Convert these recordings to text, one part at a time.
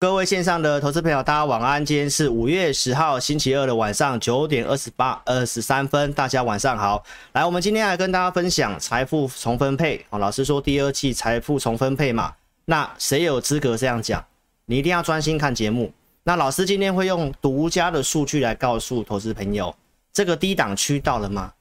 各位线上的投资朋友，大家晚安。今天是五月十号星期二的晚上九点二十八二十三分，大家晚上好。来，我们今天来跟大家分享财富重分配。哦，老师说第二季财富重分配嘛，那谁有资格这样讲？你一定要专心看节目。那老师今天会用独家的数据来告诉投资朋友，这个低档区到了吗？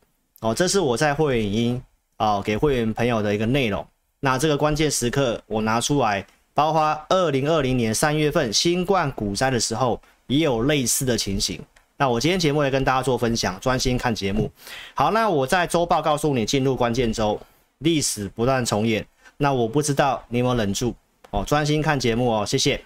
哦，这是我在会员影音哦给会员朋友的一个内容。那这个关键时刻我拿出来。包括二零二零年三月份新冠股灾的时候，也有类似的情形。那我今天节目也跟大家做分享，专心看节目。好，那我在周报告诉你进入关键周，历史不断重演。那我不知道你有没有忍住哦，专心看节目哦，谢谢。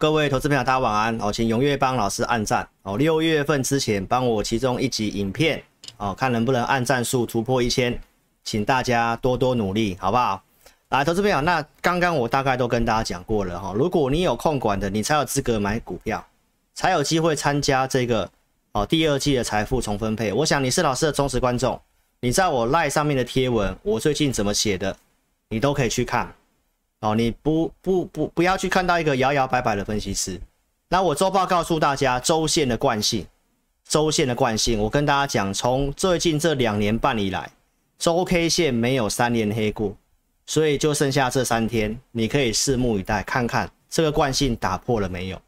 各位投资朋友，大家晚安哦，请踊跃帮老师按赞哦。六月份之前帮我其中一集影片哦，看能不能按赞数突破一千，请大家多多努力，好不好？来，投资朋友，那刚刚我大概都跟大家讲过了哈。如果你有控管的，你才有资格买股票，才有机会参加这个哦第二季的财富重分配。我想你是老师的忠实观众，你在我 LINE 上面的贴文，我最近怎么写的，你都可以去看。哦，你不不不不要去看到一个摇摇摆摆的分析师。那我周报告诉大家周线的惯性，周线的惯性，我跟大家讲，从最近这两年半以来，周 K 线没有三连黑过，所以就剩下这三天，你可以拭目以待，看看这个惯性打破了没有。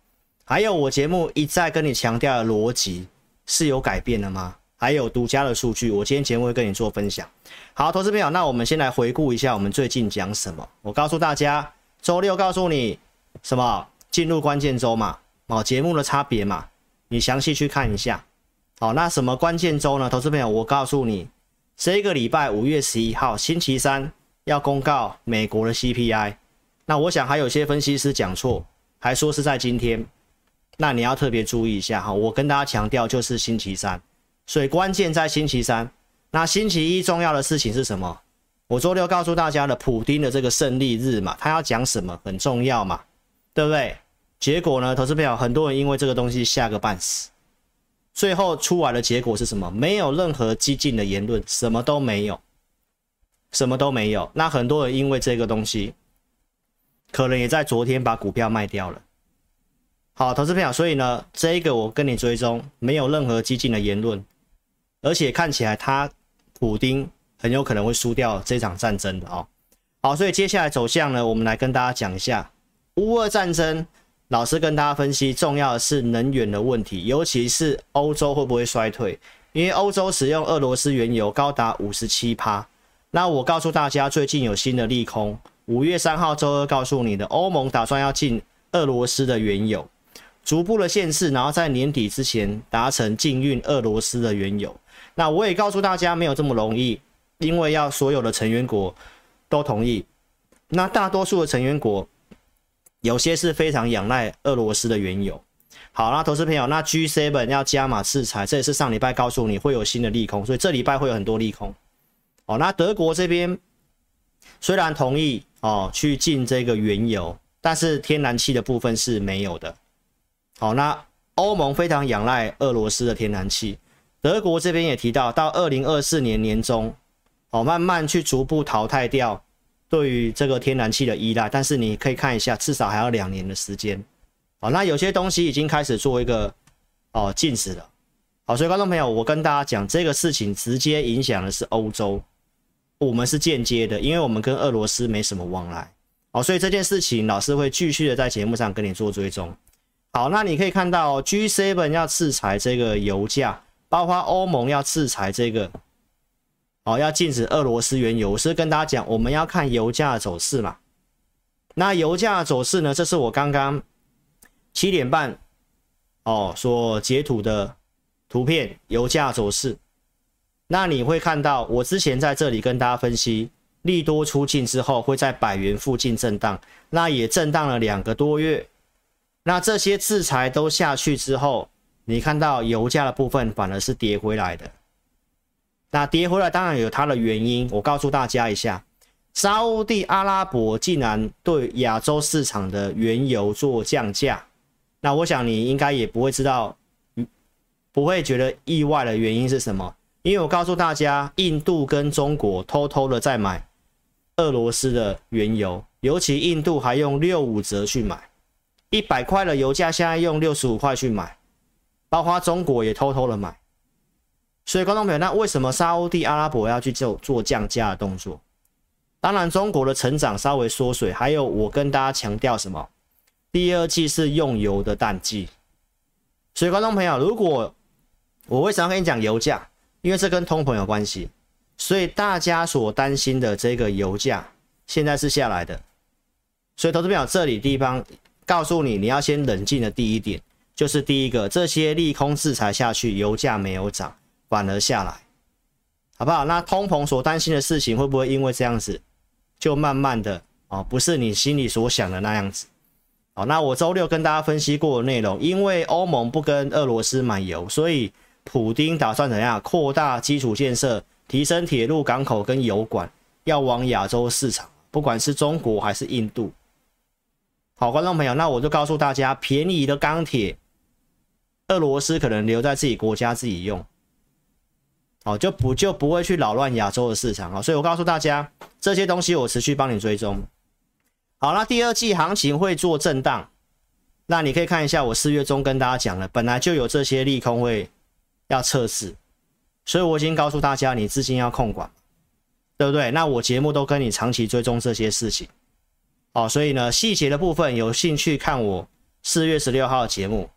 还有我节目一再跟你强调的逻辑是有改变了吗？还有独家的数据，我今天节目会跟你做分享。好，投资朋友，那我们先来回顾一下我们最近讲什么。我告诉大家，周六告诉你什么？进入关键周嘛，哦，节目的差别嘛，你详细去看一下。好，那什么关键周呢？投资朋友，我告诉你，这个礼拜五月十一号星期三要公告美国的 CPI。那我想还有些分析师讲错，还说是在今天，那你要特别注意一下哈。我跟大家强调，就是星期三。所以关键在星期三，那星期一重要的事情是什么？我周六告诉大家的普丁的这个胜利日嘛，他要讲什么很重要嘛，对不对？结果呢，投资朋友很多人因为这个东西吓个半死，最后出来的结果是什么？没有任何激进的言论，什么都没有，什么都没有。那很多人因为这个东西，可能也在昨天把股票卖掉了。好，投资朋友，所以呢，这一个我跟你追踪，没有任何激进的言论。而且看起来他普丁很有可能会输掉这场战争的哦。好，所以接下来走向呢，我们来跟大家讲一下乌俄战争。老师跟大家分析，重要的是能源的问题，尤其是欧洲会不会衰退？因为欧洲使用俄罗斯原油高达五十七趴。那我告诉大家，最近有新的利空。五月三号周二告诉你的，欧盟打算要禁俄罗斯的原油，逐步的限制，然后在年底之前达成禁运俄罗斯的原油。那我也告诉大家，没有这么容易，因为要所有的成员国都同意。那大多数的成员国，有些是非常仰赖俄罗斯的原油。好，那投资朋友，那 G7 要加码制裁，这也是上礼拜告诉你会有新的利空，所以这礼拜会有很多利空。哦，那德国这边虽然同意哦去进这个原油，但是天然气的部分是没有的。好，那欧盟非常仰赖俄罗斯的天然气。德国这边也提到，到二零二四年年中，哦，慢慢去逐步淘汰掉对于这个天然气的依赖。但是你可以看一下，至少还要两年的时间。哦，那有些东西已经开始做一个哦禁止了。好，所以观众朋友，我跟大家讲，这个事情直接影响的是欧洲，我们是间接的，因为我们跟俄罗斯没什么往来。好，所以这件事情老师会继续的在节目上跟你做追踪。好，那你可以看到 G7 要制裁这个油价。包括欧盟要制裁这个，哦，要禁止俄罗斯原油。我是跟大家讲，我们要看油价走势嘛。那油价走势呢？这是我刚刚七点半哦所截图的图片，油价走势。那你会看到，我之前在这里跟大家分析，利多出尽之后会在百元附近震荡，那也震荡了两个多月。那这些制裁都下去之后。你看到油价的部分反而是跌回来的，那跌回来当然有它的原因，我告诉大家一下，沙乌地阿拉伯竟然对亚洲市场的原油做降价，那我想你应该也不会知道，不会觉得意外的原因是什么？因为我告诉大家，印度跟中国偷偷的在买俄罗斯的原油，尤其印度还用六五折去买，一百块的油价现在用六十五块去买，包括中国也偷偷的买。所以观众朋友，那为什么沙乌地阿拉伯要去做做降价的动作？当然，中国的成长稍微缩水，还有我跟大家强调什么？第二季是用油的淡季。所以观众朋友，如果我为什么要跟你讲油价？因为这跟通膨有关系，所以大家所担心的这个油价现在是下来的。所以投资朋友，这里地方告诉你，你要先冷静的第一点，就是第一个，这些利空制裁下去，油价没有涨。反而下来，好不好？那通膨所担心的事情会不会因为这样子就慢慢的哦，不是你心里所想的那样子？好，那我周六跟大家分析过的内容，因为欧盟不跟俄罗斯买油，所以普丁打算怎样扩大基础建设，提升铁路、港口跟油管，要往亚洲市场，不管是中国还是印度。好，观众朋友，那我就告诉大家，便宜的钢铁，俄罗斯可能留在自己国家自己用。哦，就不就不会去扰乱亚洲的市场啊，所以我告诉大家，这些东西我持续帮你追踪。好，那第二季行情会做震荡，那你可以看一下我四月中跟大家讲了，本来就有这些利空会要测试，所以我已经告诉大家，你资金要控管，对不对？那我节目都跟你长期追踪这些事情，哦，所以呢，细节的部分有兴趣看我四月十六号的节目，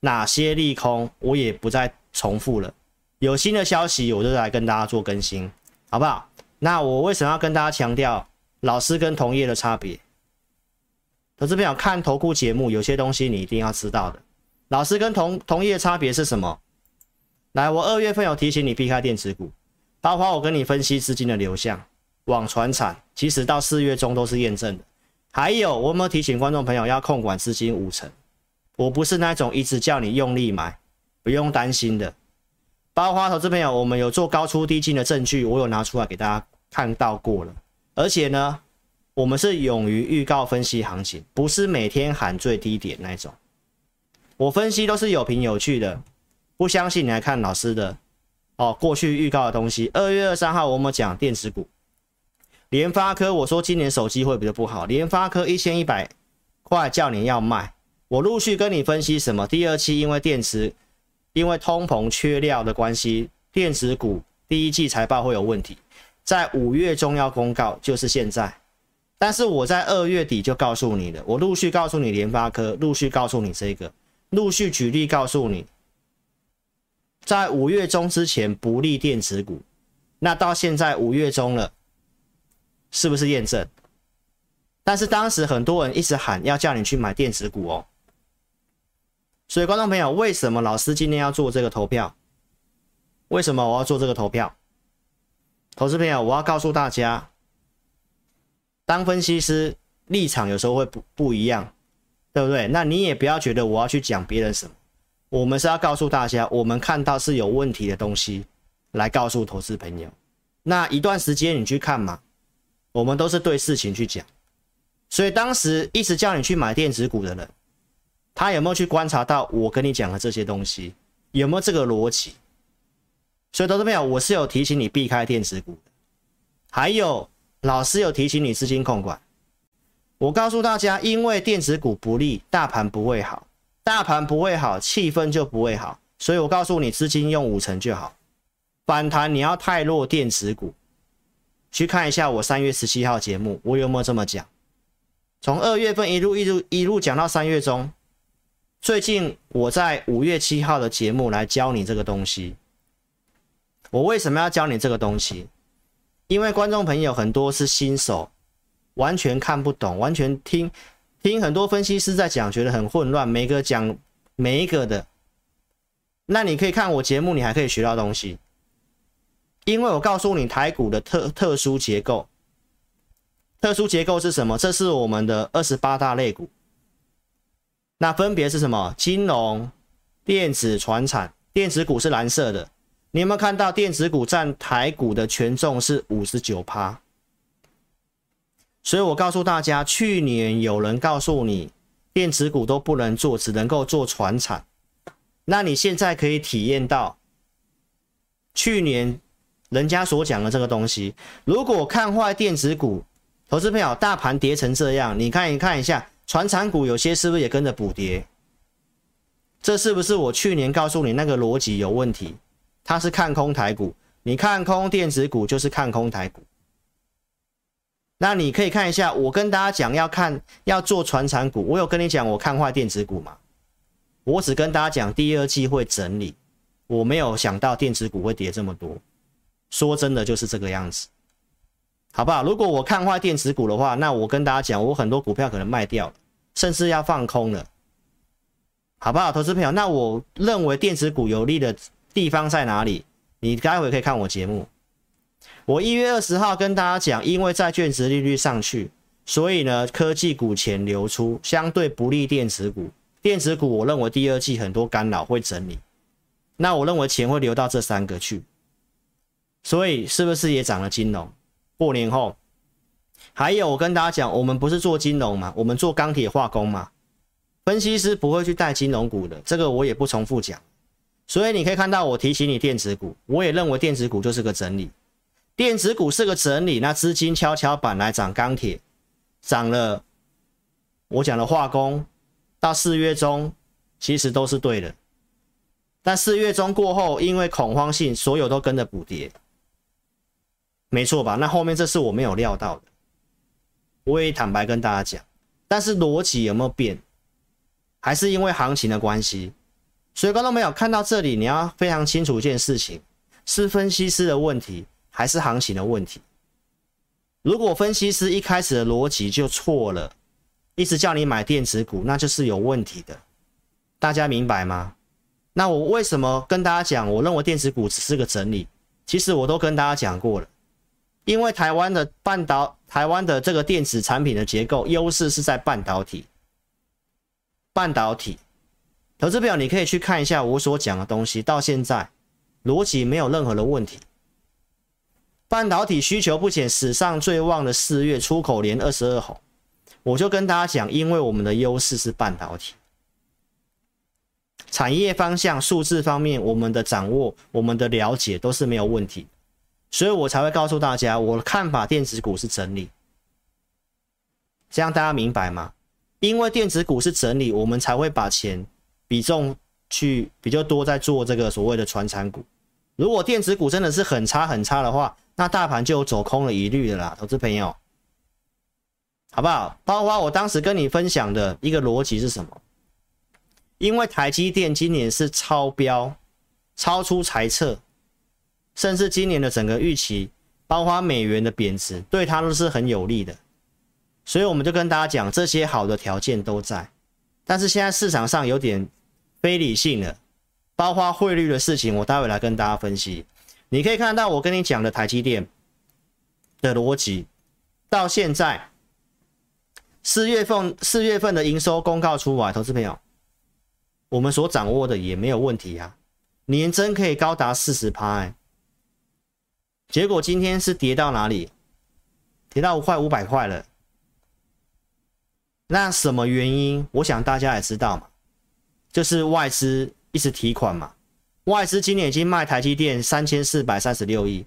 哪些利空我也不再重复了。有新的消息，我就来跟大家做更新，好不好？那我为什么要跟大家强调老师跟同业的差别？投资朋友看投顾节目，有些东西你一定要知道的。老师跟同同业差别是什么？来，我二月份有提醒你避开电子股，包括我跟你分析资金的流向，往传产，其实到四月中都是验证的。还有，我有没有提醒观众朋友要控管资金五成？我不是那种一直叫你用力买，不用担心的。包括投资朋友，我们有做高出低进的证据，我有拿出来给大家看到过了。而且呢，我们是勇于预告分析行情，不是每天喊最低点那种。我分析都是有凭有据的，不相信你来看老师的哦，过去预告的东西。二月二三号我们讲电子股，联发科，我说今年手机会比较不好，联发科一千一百块叫你要卖，我陆续跟你分析什么？第二期因为电池。因为通膨缺料的关系，电子股第一季财报会有问题，在五月中要公告，就是现在。但是我在二月底就告诉你了，我陆续告诉你联发科，陆续告诉你这个，陆续举例告诉你，在五月中之前不利电子股，那到现在五月中了，是不是验证？但是当时很多人一直喊要叫你去买电子股哦。所以，观众朋友，为什么老师今天要做这个投票？为什么我要做这个投票？投资朋友，我要告诉大家，当分析师立场有时候会不不一样，对不对？那你也不要觉得我要去讲别人什么，我们是要告诉大家，我们看到是有问题的东西来告诉投资朋友。那一段时间你去看嘛，我们都是对事情去讲。所以当时一直叫你去买电子股的人。他有没有去观察到我跟你讲的这些东西？有没有这个逻辑？所以，投资朋友，我是有提醒你避开电子股的，还有老师有提醒你资金控管。我告诉大家，因为电子股不利，大盘不会好，大盘不会好，气氛就不会好。所以我告诉你，资金用五成就好。反弹你要太弱电子股，去看一下我三月十七号节目，我有没有这么讲？从二月份一路一路一路讲到三月中。最近我在五月七号的节目来教你这个东西。我为什么要教你这个东西？因为观众朋友很多是新手，完全看不懂，完全听听很多分析师在讲，觉得很混乱，每个讲每一个的。那你可以看我节目，你还可以学到东西。因为我告诉你台股的特特殊结构，特殊结构是什么？这是我们的二十八大类股。那分别是什么？金融、电子、船产。电子股是蓝色的，你有没有看到电子股占台股的权重是五十九趴？所以我告诉大家，去年有人告诉你电子股都不能做，只能够做船产，那你现在可以体验到去年人家所讲的这个东西。如果看坏电子股，投资朋友，大盘跌成这样，你看一看一下，传产股有些是不是也跟着补跌？这是不是我去年告诉你那个逻辑有问题？它是看空台股，你看空电子股就是看空台股。那你可以看一下，我跟大家讲要看要做传产股，我有跟你讲我看坏电子股吗？我只跟大家讲第二季会整理，我没有想到电子股会跌这么多。说真的就是这个样子，好不好？如果我看坏电子股的话，那我跟大家讲，我很多股票可能卖掉了，甚至要放空了。好不好，投资朋友？那我认为电子股有利的地方在哪里？你待会可以看我节目。我一月二十号跟大家讲，因为债券殖利率上去，所以呢，科技股钱流出，相对不利电子股。电子股我认为第二季很多干扰会整理，那我认为钱会流到这三个去。所以是不是也涨了金融？过年后，还有我跟大家讲，我们不是做金融嘛，我们做钢铁化工嘛。分析师不会去带金融股的，这个我也不重复讲。所以你可以看到我提醒你电子股，我也认为电子股就是个整理。电子股是个整理，那资金跷跷板来涨钢铁，涨了。我讲的化工到四月中其实都是对的，但四月中过后，因为恐慌性，所有都跟着补跌，没错吧？那后面这是我没有料到的，我也坦白跟大家讲，但是逻辑有没有变？还是因为行情的关系，所以观众朋友看到这里，你要非常清楚一件事情：是分析师的问题，还是行情的问题？如果分析师一开始的逻辑就错了，一直叫你买电子股，那就是有问题的。大家明白吗？那我为什么跟大家讲？我认为电子股只是个整理，其实我都跟大家讲过了。因为台湾的半导，台湾的这个电子产品的结构优势是在半导体。半导体投资表，你可以去看一下我所讲的东西，到现在逻辑没有任何的问题。半导体需求不减，史上最旺的四月出口连二十二红，我就跟大家讲，因为我们的优势是半导体，产业方向、数字方面，我们的掌握、我们的了解都是没有问题，所以我才会告诉大家，我的看法，电子股是整理，这样大家明白吗？因为电子股是整理，我们才会把钱比重去比较多在做这个所谓的传产股。如果电子股真的是很差很差的话，那大盘就有走空的疑虑的啦，投资朋友，好不好？包括我当时跟你分享的一个逻辑是什么？因为台积电今年是超标，超出财测，甚至今年的整个预期，包括美元的贬值，对它都是很有利的。所以我们就跟大家讲，这些好的条件都在，但是现在市场上有点非理性了，包括汇率的事情，我待会来跟大家分析。你可以看到我跟你讲的台积电的逻辑，到现在四月份四月份的营收公告出来，投资朋友，我们所掌握的也没有问题啊，年增可以高达四十趴，结果今天是跌到哪里？跌到快五百块了。那什么原因？我想大家也知道嘛，就是外资一直提款嘛。外资今年已经卖台积电三千四百三十六亿，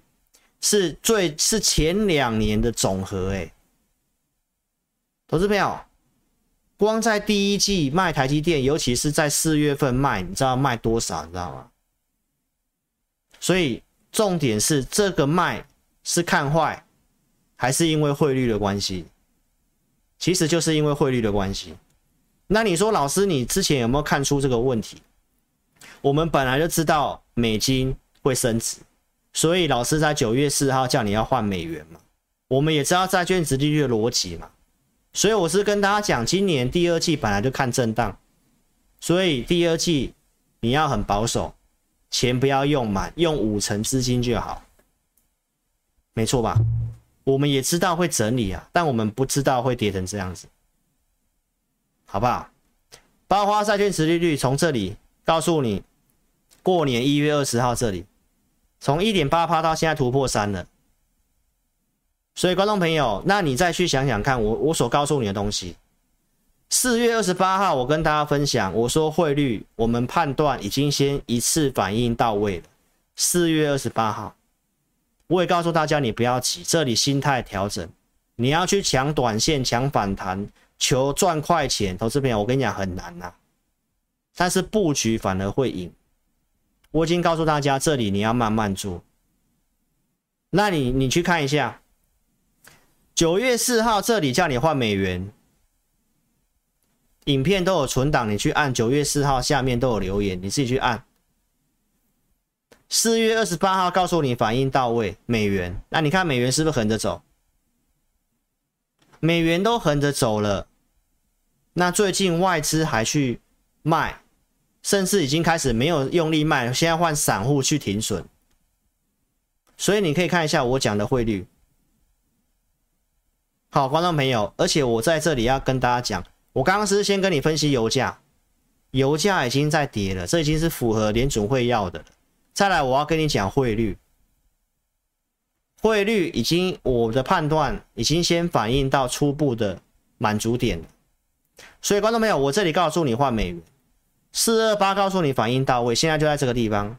是最是前两年的总和哎、投资朋友，光在第一季卖台积电，尤其是在四月份卖，你知道卖多少？你知道吗？所以重点是这个卖是看坏，还是因为汇率的关系？其实就是因为汇率的关系。那你说老师，你之前有没有看出这个问题？我们本来就知道美金会升值，所以老师在九月四号叫你要换美元嘛。我们也知道债券殖利率的逻辑嘛，所以我是跟大家讲，今年第二季本来就看震荡，所以第二季你要很保守，钱不要用满，用五成资金就好，没错吧？我们也知道会整理啊，但我们不知道会跌成这样子，好不好？包括债券殖利率从这里告诉你，过年一月二十号这里，从一点八趴到现在突破三了，所以观众朋友，那你再去想想看我，我我所告诉你的东西。四月二十八号，我跟大家分享，我说汇率我们判断已经先一次反应到位了。四月二十八号，我也告诉大家，你不要急，这里心态调整，你要去抢短线、抢反弹、求赚快钱，投资朋友，我跟你讲很难呐、但是布局反而会赢。我已经告诉大家，这里你要慢慢做。那你你去看一下，九月四号这里叫你换美元。影片都有存档，你去按九月四号下面都有留言，你自己去按。四月二十八号告诉你反应到位，美元，那你看美元是不是横着走？美元都横着走了，那最近外资还去卖，甚至已经开始没有用力卖，现在换散户去停损。所以你可以看一下我讲的汇率。好，观众朋友，而且我在这里要跟大家讲。我刚刚是先跟你分析油价，油价已经在跌了，这已经是符合联准会要的了。再来，我要跟你讲汇率，汇率已经我的判断已经先反映到初步的满足点。所以，观众朋友，我这里告诉你换美元，四二八告诉你反应到位，现在就在这个地方。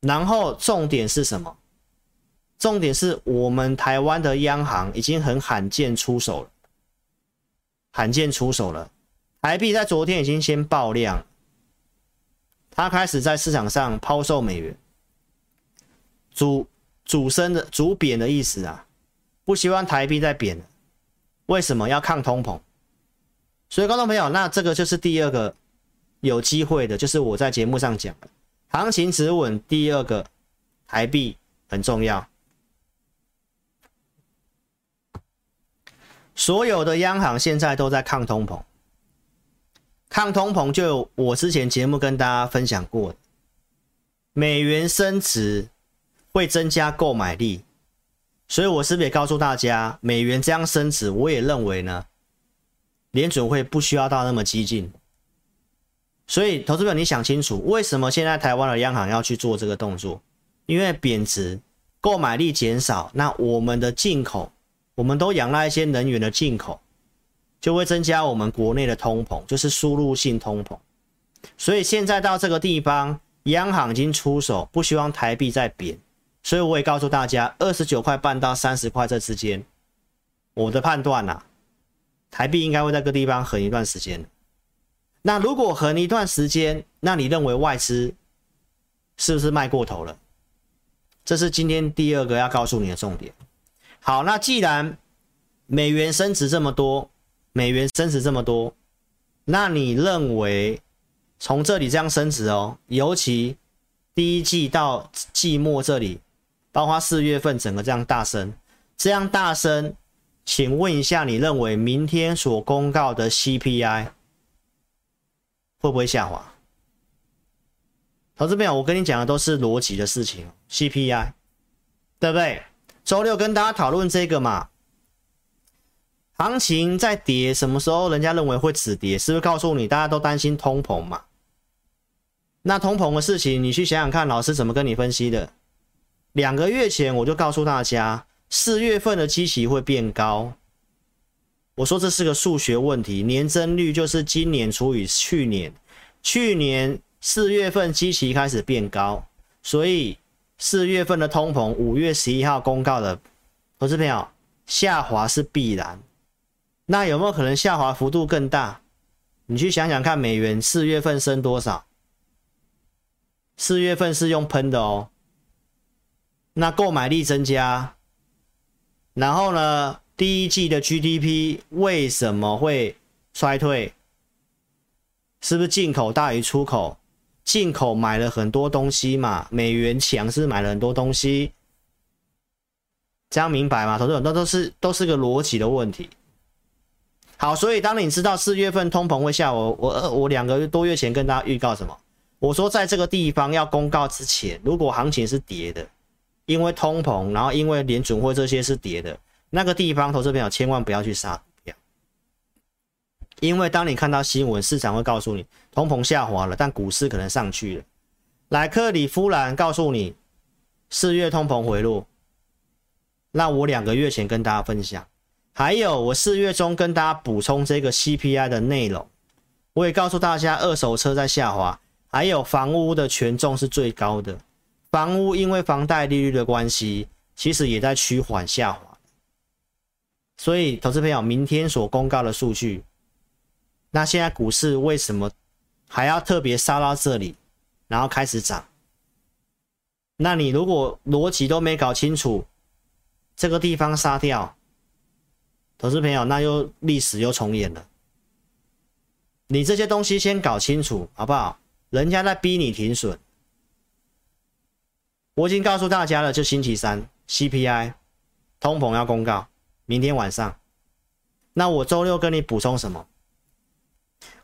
然后重点是什么？重点是我们台湾的央行已经很罕见出手了。罕见出手了，台币在昨天已经先爆量，它开始在市场上抛售美元，主主升的主贬的意思啊，不希望台币再贬了，为什么？要抗通膨？所以观众朋友，那这个就是第二个有机会的，就是我在节目上讲的，行情止稳，第二个台币很重要。所有的央行现在都在抗通膨，抗通膨就我之前节目跟大家分享过的，美元升值会增加购买力，所以我是不是也告诉大家，美元这样升值，我也认为呢，联准会不需要到那么激进，所以投资者你想清楚，为什么现在台湾的央行要去做这个动作？因为贬值，购买力减少，那我们的进口。我们都仰赖一些能源的进口，就会增加我们国内的通膨，就是输入性通膨。所以现在到这个地方，央行已经出手，不希望台币再贬。所以我也告诉大家，二十九块半到三十块这之间，我的判断呐，台币应该会在这个地方横一段时间。那如果横一段时间，那你认为外资是不是卖过头了？这是今天第二个要告诉你的重点。好，那既然美元升值这么多，美元升值这么多，那你认为从这里这样升值哦，尤其第一季到季末这里，包括四月份整个这样大升，这样大升，请问一下，你认为明天所公告的 CPI 会不会下滑？投资朋友，我跟你讲的都是逻辑的事情，CPI 对不对？周六跟大家讨论这个嘛，行情在跌，什么时候人家认为会止跌？是不是告诉你大家都担心通膨嘛？那通膨的事情，你去想想看，老师怎么跟你分析的？两个月前我就告诉大家，四月份的基期会变高。我说这是个数学问题，年增率就是今年除以去年，去年四月份基期开始变高，所以。四月份的通膨，五月十一号公告的，投资朋友，下滑是必然。那有没有可能下滑幅度更大？你去想想看，美元四月份升多少？四月份是用喷的哦。那购买力增加，然后呢，第一季的 GDP 为什么会衰退？是不是进口大于出口？进口买了很多东西嘛，美元强是买了很多东西，这样明白吗？投资者都都是都是个逻辑的问题。好，所以当你知道四月份通膨会下，我我我两个多月前跟大家预告什么？我说在这个地方要公告之前，如果行情是跌的，因为通膨，然后因为联准会这些是跌的，那个地方投资朋友千万不要去杀。因为当你看到新闻，市场会告诉你通膨下滑了，但股市可能上去了。莱克里夫兰告诉你四月通膨回落，那我两个月前跟大家分享，还有我四月中跟大家补充这个 CPI 的内容，我也告诉大家，二手车在下滑，还有房屋的权重是最高的，房屋因为房贷利率的关系，其实也在趋缓下滑。所以，投资朋友，明天所公告的数据，那现在股市为什么还要特别杀到这里，然后开始涨？那你如果逻辑都没搞清楚，这个地方杀掉，投资朋友，那又历史又重演了。你这些东西先搞清楚，好不好？人家在逼你停损，我已经告诉大家了，就星期三 CPI 通膨要公告。明天晚上，那我周六跟你补充什么？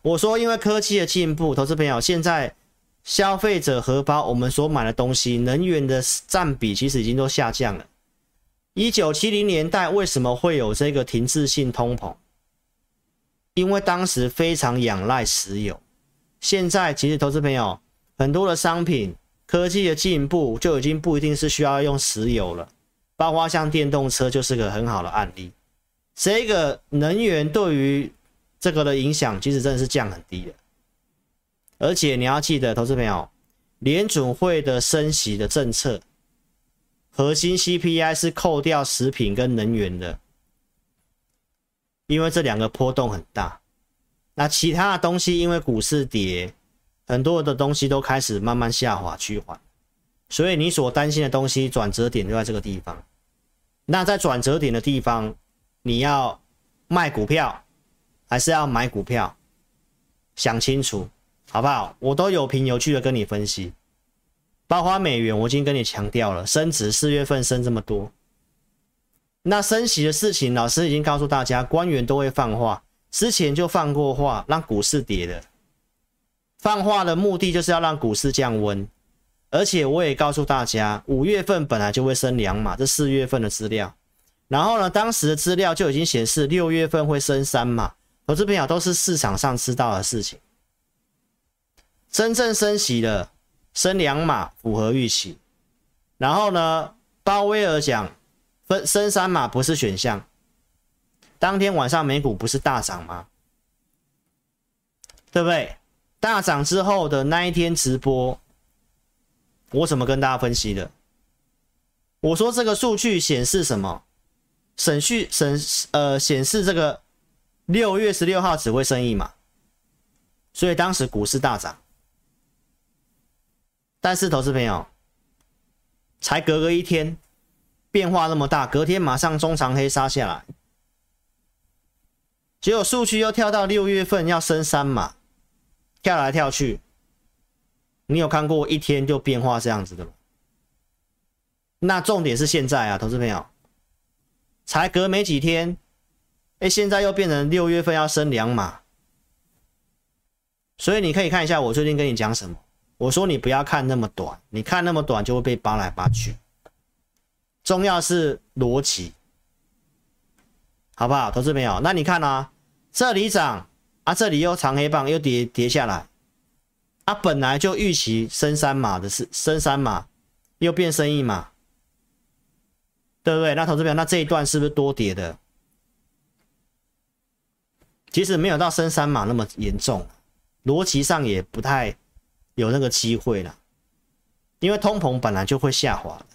我说，因为科技的进步，投资朋友，现在消费者荷包我们所买的东西，能源的占比其实已经都下降了。一九七零年代为什么会有这个停滞性通膨？因为当时非常仰赖石油。现在其实投资朋友很多的商品，科技的进步就已经不一定是需要用石油了。包括像电动车就是个很好的案例，这个能源对于这个的影响其实真的是降很低的，而且你要记得，投资朋友，联准会的升息的政策，核心 CPI 是扣掉食品跟能源的，因为这两个波动很大，那其他的东西因为股市跌，很多的东西都开始慢慢下滑趋缓，所以你所担心的东西转折点就在这个地方。那在转折点的地方，你要卖股票还是要买股票？想清楚，好不好？我都有凭有据的跟你分析。包括美元，我已经跟你强调了，升值四月份升这么多，那升息的事情，老师已经告诉大家，官员都会放话，之前就放过话，让股市跌的。放话的目的就是要让股市降温。而且我也告诉大家，五月份本来就会升两码，这四月份的资料。然后呢，当时的资料就已经显示六月份会升三码，投资朋友都是市场上知道的事情。真正升息了，升两码符合预期。然后呢，鲍威尔讲分升三码不是选项。当天晚上美股不是大涨吗？对不对？大涨之后的那一天直播。我怎么跟大家分析的？我说这个数据显示什么？审讯审呃显示这个六月十六号只会升一码，所以当时股市大涨。但是投资朋友，才隔个一天，变化那么大，隔天马上中长黑杀下来，结果数据又跳到六月份要升三码，跳来跳去。你有看过一天就变化这样子的吗？那重点是现在啊，投资朋友，才隔没几天，哎，现在又变成六月份要升两码，所以你可以看一下我最近跟你讲什么。我说你不要看那么短，你看那么短就会被扒来扒去。重要是逻辑，好不好，投资朋友？那你看啊，这里涨啊，这里又长黑棒又跌跌下来。啊，本来就预期升三码的是升三码，又变升一码，对不对？那投资朋友，那这一段是不是多跌的？其实没有到升三码那么严重，逻辑上也不太有那个机会了，因为通膨本来就会下滑的，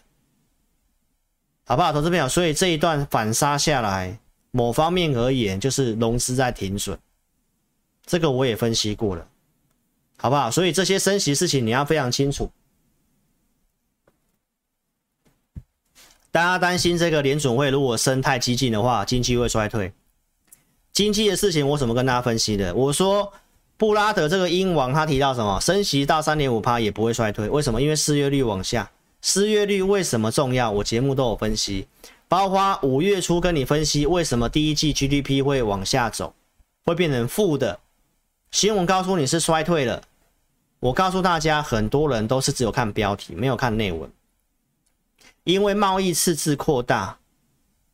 好不好，投资朋友？所以这一段反杀下来，某方面而言就是融资在停损，这个我也分析过了。好不好？所以这些升息事情你要非常清楚。大家担心这个联准会如果升太激进的话，经济会衰退。经济的事情我怎么跟大家分析的？我说布拉德这个鹰王他提到什么？升息到三点五趴也不会衰退。为什么？因为失业率往下。失业率为什么重要？我节目都有分析，包括五月初跟你分析为什么第一季 GDP 会往下走，会变成负的。新闻告诉你是衰退了，我告诉大家，很多人都是只有看标题，没有看内文。因为贸易赤字扩大，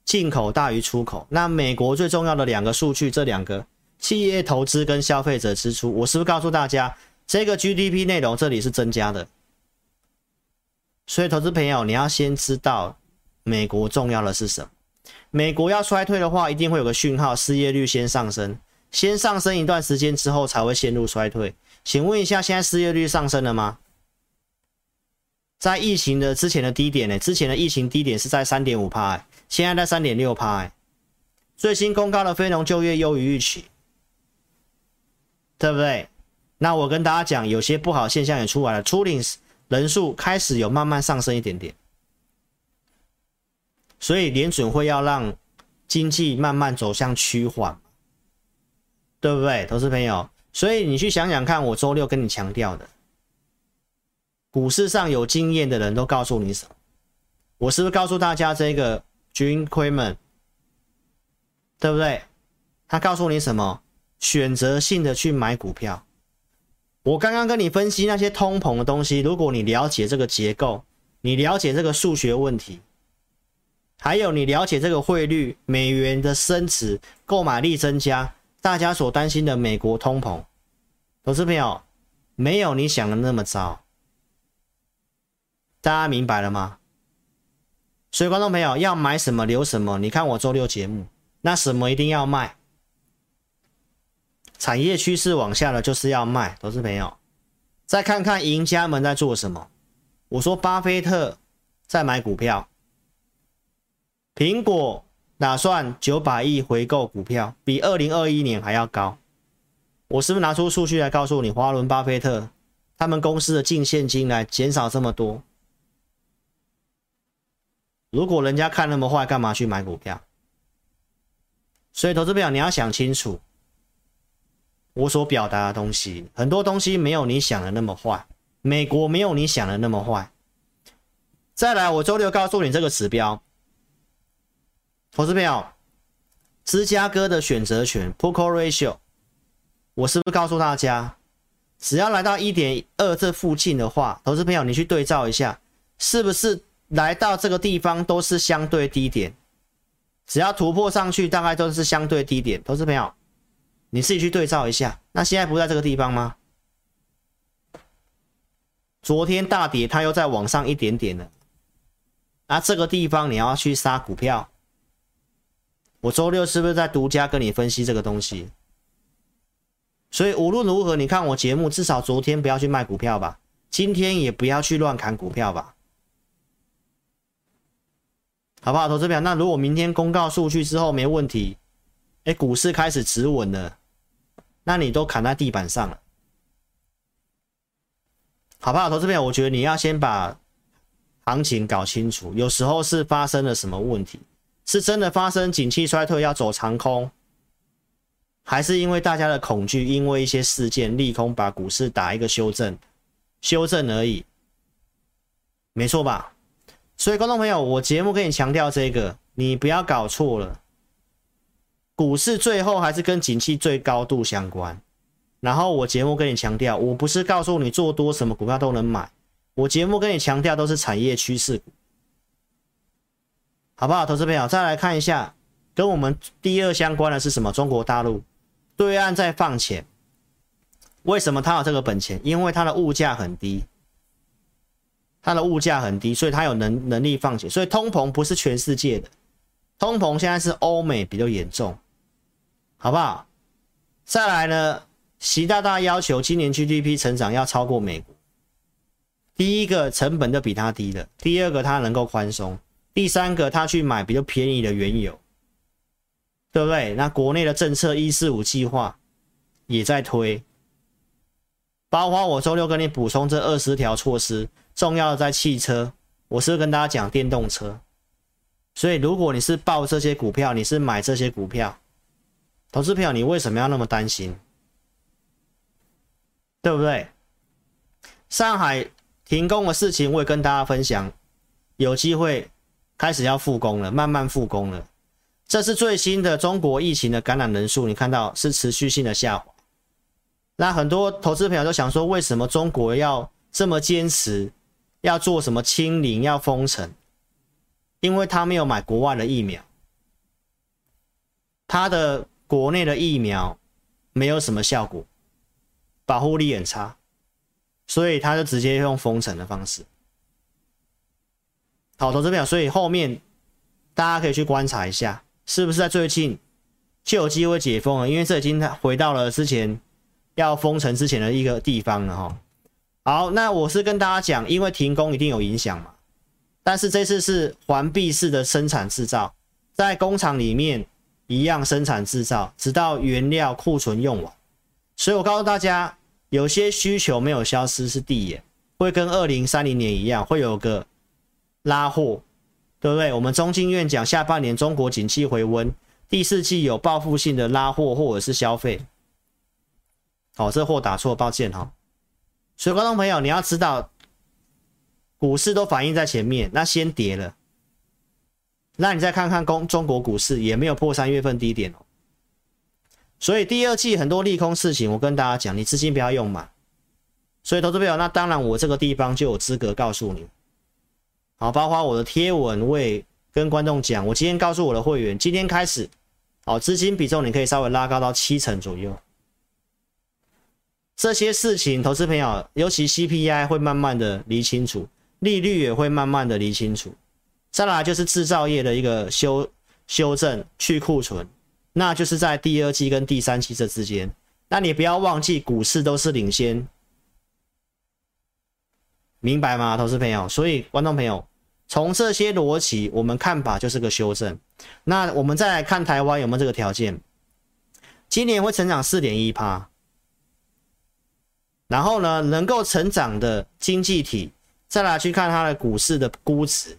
进口大于出口。那美国最重要的两个数据，这两个企业投资跟消费者支出，我是不是告诉大家，这个 GDP 内容这里是增加的？所以，投资朋友，你要先知道美国重要的是什么？美国要衰退的话，一定会有个讯号，失业率先上升，先上升一段时间之后才会陷入衰退。请问一下，现在失业率上升了吗？在疫情的之前的低点呢？之前的疫情低点是在三点五趴，现在在三点六趴。最新公告的非农就业优于预期，对不对？那我跟大家讲，有些不好现象也出来了，初领人数开始有慢慢上升一点点，所以联准会要让经济慢慢走向趋缓，对不对，投资朋友？所以你去想想看，我周六跟你强调的。股市上有经验的人都告诉你什么？我是不是告诉大家这个 Jim Cramer，对不对？他告诉你什么？选择性的去买股票。我刚刚跟你分析那些通膨的东西，如果你了解这个结构，你了解这个数学问题，还有你了解这个汇率、美元的升值、购买力增加，大家所担心的美国通膨，投资朋友，没有你想的那么糟。大家明白了吗？所以观众朋友要买什么留什么。你看我周六节目，那什么一定要卖？产业趋势往下的就是要卖。投资朋友，再看看赢家们在做什么。我说巴菲特在买股票，苹果打算九百亿回购股票，比二零二一年还要高。我是不是拿出数据来告诉你，华伦巴菲特他们公司的净现金来减少这么多？如果人家看那么坏，干嘛去买股票？所以投资朋友你要想清楚，我所表达的东西，很多东西没有你想的那么坏，美国没有你想的那么坏。再来，我周六告诉你这个指标，投资朋友，芝加哥的选择权 Put Call Ratio，我是不是告诉大家，只要来到一点二这附近的话，投资朋友你去对照一下，是不是？来到这个地方都是相对低点，只要突破上去，大概都是相对低点。投资朋友，你自己去对照一下。那现在不在这个地方吗？昨天大跌，它又再往上一点点了。那这个地方你要去杀股票，我周六是不是在独家跟你分析这个东西？所以无论如何，你看我节目，至少昨天不要去卖股票吧，今天也不要去乱砍股票吧。好不好，投资票？那如果明天公告数据之后没问题，哎，股市开始止稳了，那你都砍在地板上了，好不好，投资票？我觉得你要先把行情搞清楚，有时候是发生了什么问题，是真的发生景气衰退要走长空，还是因为大家的恐惧，因为一些事件利空把股市打一个修正，修正而已，没错吧？所以，观众朋友，我节目跟你强调这个，你不要搞错了。股市最后还是跟景气最高度相关。然后，我节目跟你强调，我不是告诉你做多什么股票都能买，我节目跟你强调都是产业趋势股，好不好？投资朋友，再来看一下，跟我们第二相关的是什么？中国大陆对岸在放钱，为什么他有这个本钱？因为它的物价很低。它的物价很低，所以它有能能力放钱，所以通膨不是全世界的，通膨现在是欧美比较严重，好不好？再来呢，习大大要求今年 GDP 成长要超过美国，第一个成本就比它低了，第二个它能够宽松，第三个它去买比较便宜的原油，对不对？那国内的政策一四五计划也在推，包括我周六跟你补充这二十条措施。重要的在汽车，我是跟大家讲电动车？所以如果你是报这些股票，你是买这些股票，投资票，你为什么要那么担心？对不对？上海停工的事情，我也跟大家分享，有机会开始要复工了，慢慢复工了。这是最新的中国疫情的感染人数，你看到是持续性的下滑。那很多投资朋友都想说，为什么中国要这么坚持？要做什么清零，要封城，因为他没有买国外的疫苗，他的国内的疫苗没有什么效果，保护力很差，所以他就直接用封城的方式。好，投资票，所以后面大家可以去观察一下，是不是在最近就有机会解封了？因为这已经回到了之前要封城之前的一个地方了哈。好，那我是跟大家讲，因为停工一定有影响嘛，但是这次是环闭式的生产制造，在工厂里面一样生产制造，直到原料库存用完。所以我告诉大家，有些需求没有消失是递延，会跟二零三零年一样，会有个拉货。对不对？我们中经院讲，下半年中国景气回温，第四季有报复性的拉货或者是消费。好、这货打错，抱歉哈、所以观众朋友，你要知道，股市都反映在前面，那先跌了，那你再看看中中国股市也没有破三月份低点哦。所以第二季很多利空事情，我跟大家讲，你资金不要用满。所以投资朋友，那当然我这个地方就有资格告诉你。好，包括我的贴文，我也跟观众讲，我今天告诉我的会员，今天开始，好，资金比重你可以稍微拉高到七成左右。这些事情，投资朋友，尤其 CPI 会慢慢的理清楚，利率也会慢慢的理清楚。再来就是制造业的一个修修正去库存，那就是在第二季跟第三季这之间。那你不要忘记，股市都是领先，明白吗，投资朋友？所以观众朋友。从这些逻辑，我们看法就是个修正。那我们再来看台湾有没有这个条件？今年会成长四点一趴，然后呢，能够成长的经济体，再来去看它的股市的估值。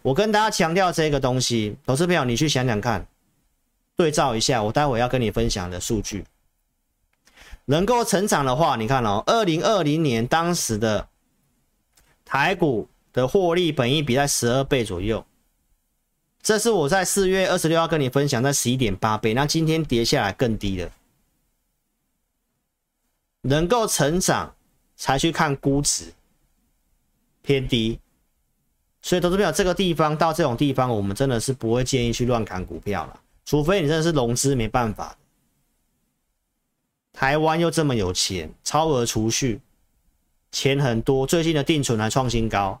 我跟大家强调这个东西，投资朋友你去想想看，对照一下我待会要跟你分享的数据。能够成长的话，你看哦，二零二零年当时的台股。的获利本益比在十二倍左右，这是我在四月二十六号跟你分享在十一点八倍，那今天跌下来更低了。能够成长才去看估值偏低，所以投资朋友这个地方到这种地方，我们真的是不会建议去乱砍股票了，除非你真的是融资没办法。台湾又这么有钱，超额储蓄，钱很多，最近的定存还创新高。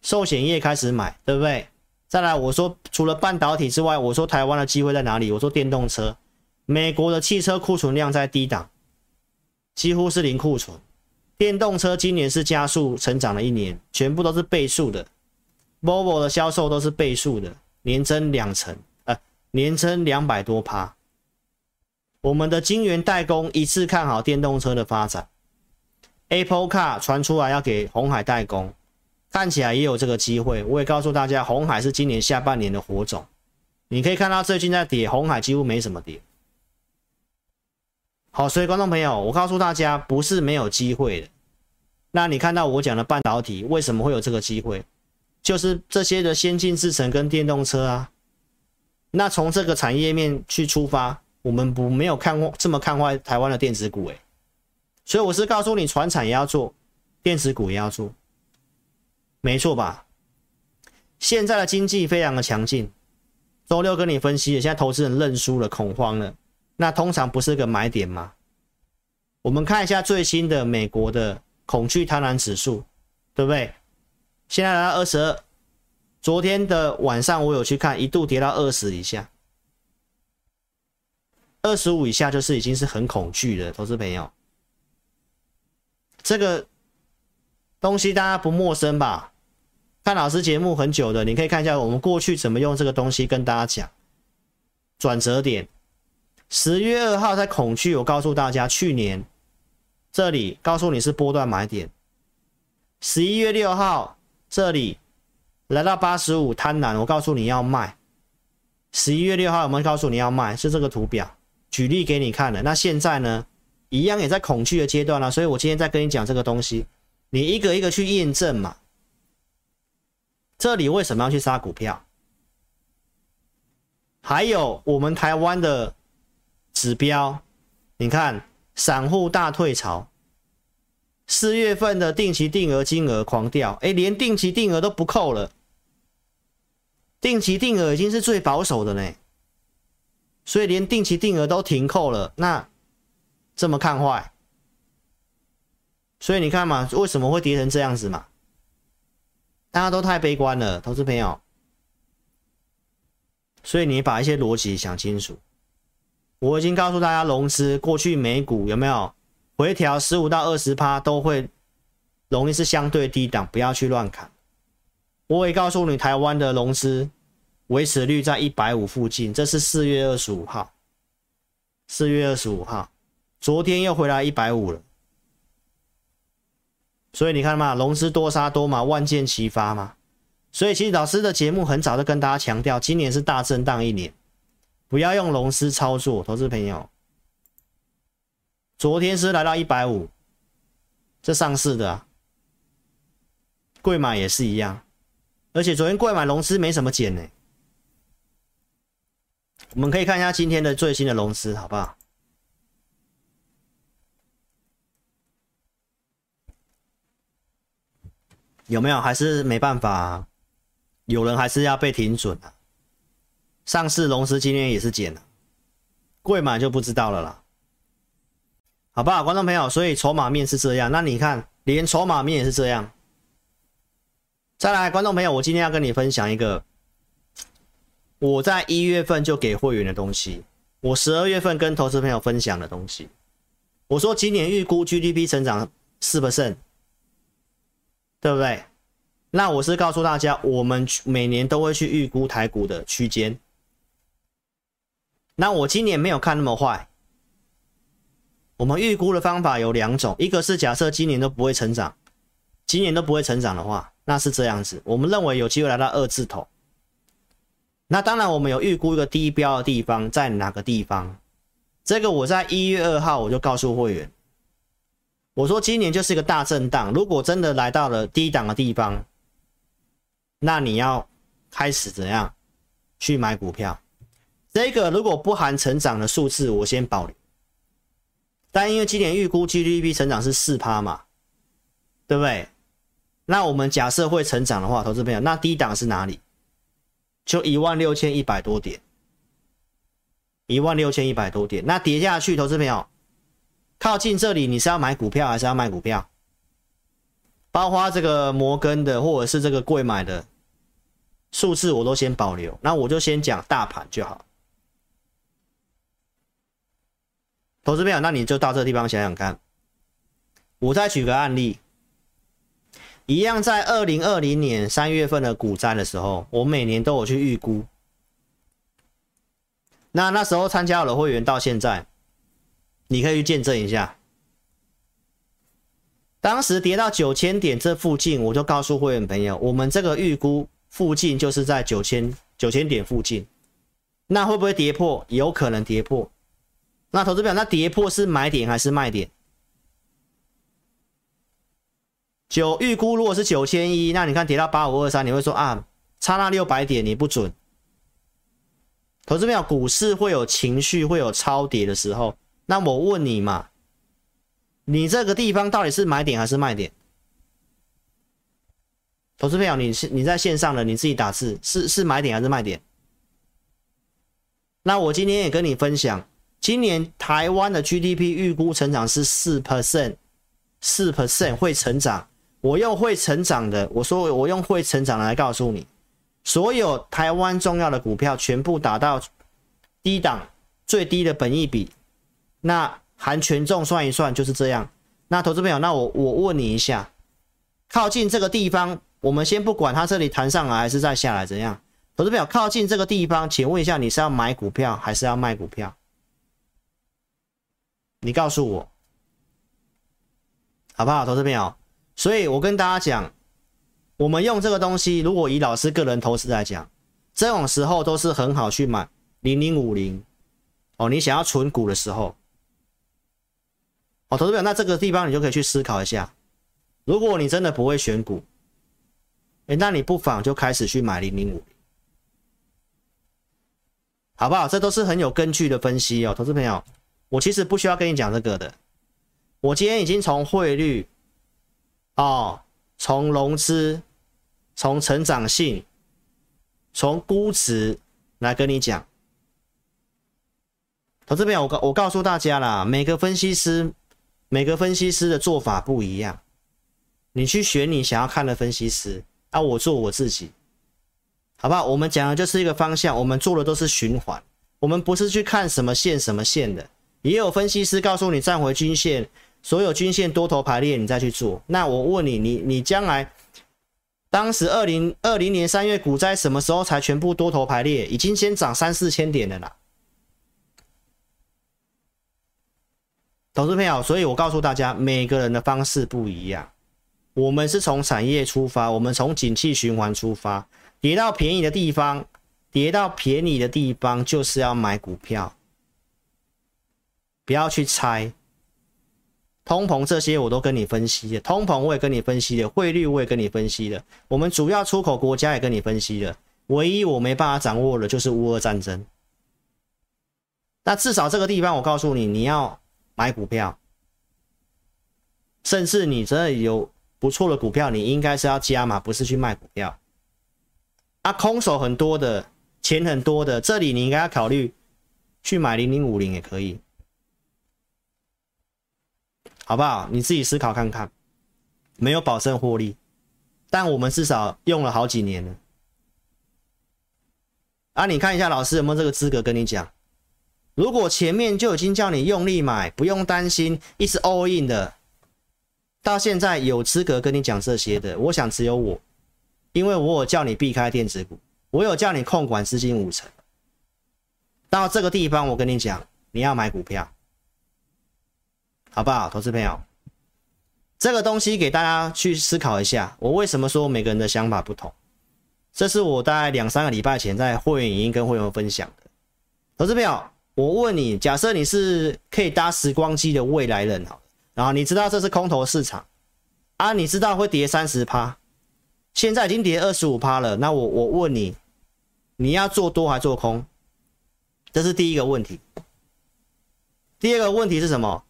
寿险业开始买，对不对？再来，我说除了半导体之外，我说台湾的机会在哪里？我说电动车，美国的汽车库存量在低档，几乎是零库存。电动车今年是加速成长的一年，全部都是倍数的。Volvo 的销售都是倍数的，年增两成，呃，年增两百多趴。我们的晶圆代工一致看好电动车的发展，Apple Car 传出来要给鸿海代工。看起来也有这个机会，我也告诉大家，红海是今年下半年的火种。你可以看到最近在跌，红海几乎没什么跌。好，所以观众朋友，我告诉大家，不是没有机会的。那你看到我讲的半导体为什么会有这个机会？就是这些的先进制程跟电动车啊。那从这个产业面去出发，我们不没有看过这么看坏台湾的电子股诶。所以我是告诉你，船产也要做，电子股也要做。没错吧？现在的经济非常的强劲。周六跟你分析，现在投资人认输了，恐慌了。那通常不是个买点吗？我们看一下最新的美国的恐惧贪婪指数，对不对？现在来到二十二。昨天的晚上我有去看，一度跌到二十以下，二十五以下就是已经是很恐惧的，投资朋友。这个东西大家不陌生吧？看老师节目很久的，你可以看一下我们过去怎么用这个东西跟大家讲转折点。十月二号在恐惧，我告诉大家，去年这里告诉你是波段买点。十一月六号这里来到八十五贪婪，我告诉你要卖。十一月六号我们告诉你要卖，是这个图表举例给你看的。那现在呢，一样也在恐惧的阶段了，所以我今天在跟你讲这个东西，你一个一个去验证嘛。这里为什么要去杀股票？还有我们台湾的指标，你看散户大退潮，四月份的定期定额金额狂掉，哎，连定期定额都不扣了，定期定额已经是最保守的呢，所以连定期定额都停扣了，那这么看坏，所以你看嘛，为什么会跌成这样子嘛？大家都太悲观了，投资朋友。所以你把一些逻辑想清楚。我已经告诉大家，融资过去美股有没有回调十五到二十趴都会容易是相对低档，不要去乱砍。我也告诉你，台湾的融资维持率在一百五附近，这是四月二十五号，四月二十五号，昨天又回来一百五了。所以你看嘛，融资多杀多嘛，万箭齐发嘛。所以其实老师的节目很早就跟大家强调，今年是大震荡一年。不要用融资操作，投资朋友。昨天是来到一百五，这上市的啊，柜买也是一样，而且昨天贵买融资没什么减呢。我们可以看一下今天的最新的融资，好不好？有没有？还是没办法？有人还是要被停损啊？上市融资今天也是减了，贵买就不知道了啦，好不好，观众朋友？所以筹码面是这样，那你看，连筹码面也是这样。再来，观众朋友，我今天要跟你分享一个我在一月份就给会员的东西，我十二月份跟投资朋友分享的东西。我说今年预估 GDP 成长四 percent，对不对？那我是告诉大家，我们每年都会去预估台股的区间。那我今年没有看那么坏。我们预估的方法有两种，一个是假设今年都不会成长，今年都不会成长的话，那是这样子。我们认为有机会来到二字头。那当然，我们有预估一个低标的地方在哪个地方？这个我在一月二号我就告诉会员，我说今年就是一个大震荡，如果真的来到了低档的地方，那你要开始怎样去买股票？这个如果不含成长的数字，我先保留。但因为今年预估 GDP 成长是四趴嘛，对不对？那我们假设会成长的话，投资朋友，那低档是哪里？就一万六千一百多点，一万六千一百多点。那跌下去，投资朋友，靠近这里，你是要买股票还是要卖股票？包括这个摩根的或者是这个贵买的数字，我都先保留。那我就先讲大盘就好。投资朋友，那你就到这个地方想想看。我再举个案例，一样在二零二零年三月份的股灾的时候，我每年都有去预估。那那时候参加了会员到现在，你可以去见证一下。当时跌到九千点这附近，我就告诉会员朋友，我们这个预估附近就是在九千九千点附近。那会不会跌破？有可能跌破。那投资表，那跌破是买点还是卖点？九预估如果是九千一，那你看跌到八五二三，你会说啊，差那六百点你不准。投资表，股市会有情绪，会有超跌的时候。那我问你嘛，你这个地方到底是买点还是卖点？投资票，你是你在线上的，你自己打字，是是买点还是卖点？那我今天也跟你分享。今年台湾的 GDP 预估成长是四 percent，四 percent 会成长。我用会成长的，我说我用会成长的来告诉你，所有台湾重要的股票全部达到低档最低的本益比，那含权重算一算就是这样。那投资朋友，那我我问你一下，靠近这个地方，我们先不管它这里弹上来还是再下来怎样，投资朋友靠近这个地方，请问一下，你是要买股票还是要卖股票？你告诉我，好不好，投资朋友？所以我跟大家讲，我们用这个东西，如果以老师个人投资来讲，这种时候都是很好去买零零五零哦。你想要存股的时候，哦，投资朋友，那这个地方你就可以去思考一下。如果你真的不会选股，哎，那你不妨就开始去买零零五，好不好？这都是很有根据的分析哦，投资朋友。我其实不需要跟你讲这个的，我今天已经从汇率，哦，从融资，从成长性，从估值来跟你讲。投资朋友，我告我告诉大家啦，每个分析师，每个分析师的做法不一样，你去选你想要看的分析师，啊，我做我自己，好不好？我们讲的就是一个方向，我们做的都是循环，我们不是去看什么线什么线的。也有分析师告诉你站回均线，所有均线多头排列，你再去做。那我问你，你你将来，当时二零二零年三月股灾什么时候才全部多头排列？已经先涨三四千点了啦。投资朋友，所以我告诉大家，每个人的方式不一样。我们是从产业出发，我们从景气循环出发，跌到便宜的地方，跌到便宜的地方就是要买股票，不要去猜。通膨这些我都跟你分析了，通膨我也跟你分析了，汇率我也跟你分析了，我们主要出口国家也跟你分析了，唯一我没办法掌握的就是乌俄战争。那至少这个地方我告诉你，你要。买股票，甚至你真的有不错的股票，你应该是要加码，不是去卖股票。啊，空手很多的，钱很多的，这里你应该要考虑去买零零五零也可以，好不好？你自己思考看看，没有保证获利，但我们至少用了好几年了。啊，你看一下老师有没有这个资格跟你讲？如果前面就已经叫你用力买，不用担心，一直 all in 的，到现在有资格跟你讲这些的，我想只有我，因为我有叫你避开电子股，我有叫你控管资金五成。到这个地方，我跟你讲，你要买股票，好不好，投资朋友？这个东西给大家去思考一下。我为什么说每个人的想法不同？这是我大概两三个礼拜前在会员影音跟会员分享的，投资朋友。我问你，假设你是可以搭时光机的未来人，好，然后你知道这是空头市场啊，你知道会跌三十趴，现在已经跌二十五趴了，那我我问你，你要做多还做空？这是第一个问题。第二个问题是什么？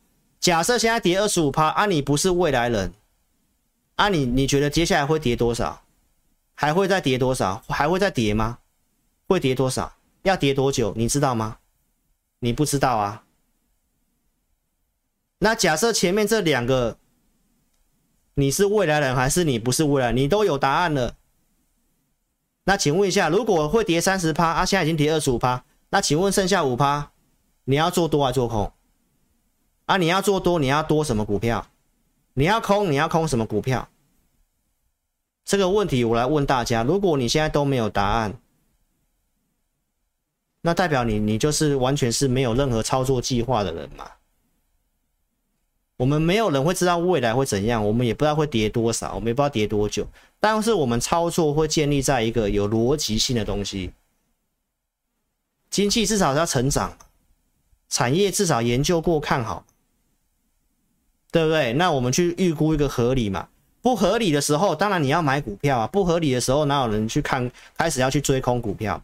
假设现在跌二十五趴啊，你不是未来人啊你，你觉得接下来会跌多少？还会再跌多少？还会再跌吗？会跌多少？要跌多久？你知道吗？你不知道啊？那假设前面这两个，你是未来人还是你不是未来？你都有答案了。那请问一下，如果会跌三十趴，啊，现在已经跌二十五趴，那请问剩下五趴，你要做多还做空？啊，你要做多，你要多什么股票？你要空，你要空什么股票？这个问题我来问大家，如果你现在都没有答案。那代表你，你就是完全是没有任何操作计划的人嘛？我们没有人会知道未来会怎样，我们也不知道会跌多少，我们也不知道跌多久。但是我们操作会建立在一个有逻辑性的东西，经济至少要成长，产业至少研究过看好，对不对？那我们去预估一个合理嘛？不合理的时候，当然你要买股票啊。不合理的时候，哪有人去看，开始要去追空股票？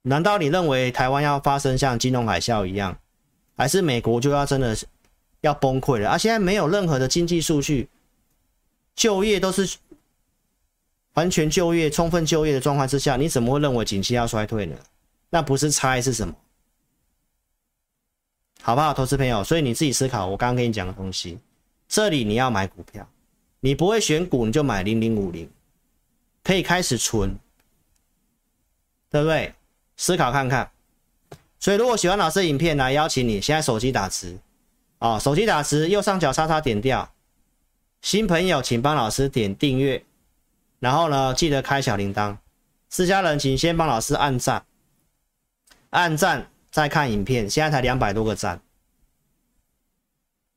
难道你认为台湾要发生像金融海啸一样，还是美国就要真的要崩溃了？啊，现在没有任何的经济数据，就业都是完全就业、充分就业的状况之下，你怎么会认为景气要衰退呢？那不是猜是什么？好不好，投资朋友？所以你自己思考，我刚刚跟你讲的东西，这里你要买股票，你不会选股，你就买零零五零，可以开始存，对不对？思考看看，所以如果喜欢老师的影片，来邀请你现在手机打字，哦，手机打字右上角叉叉点掉，新朋友请帮老师点订阅，然后呢记得开小铃铛，私家人请先帮老师按赞，按赞再看影片，现在才两百多个赞，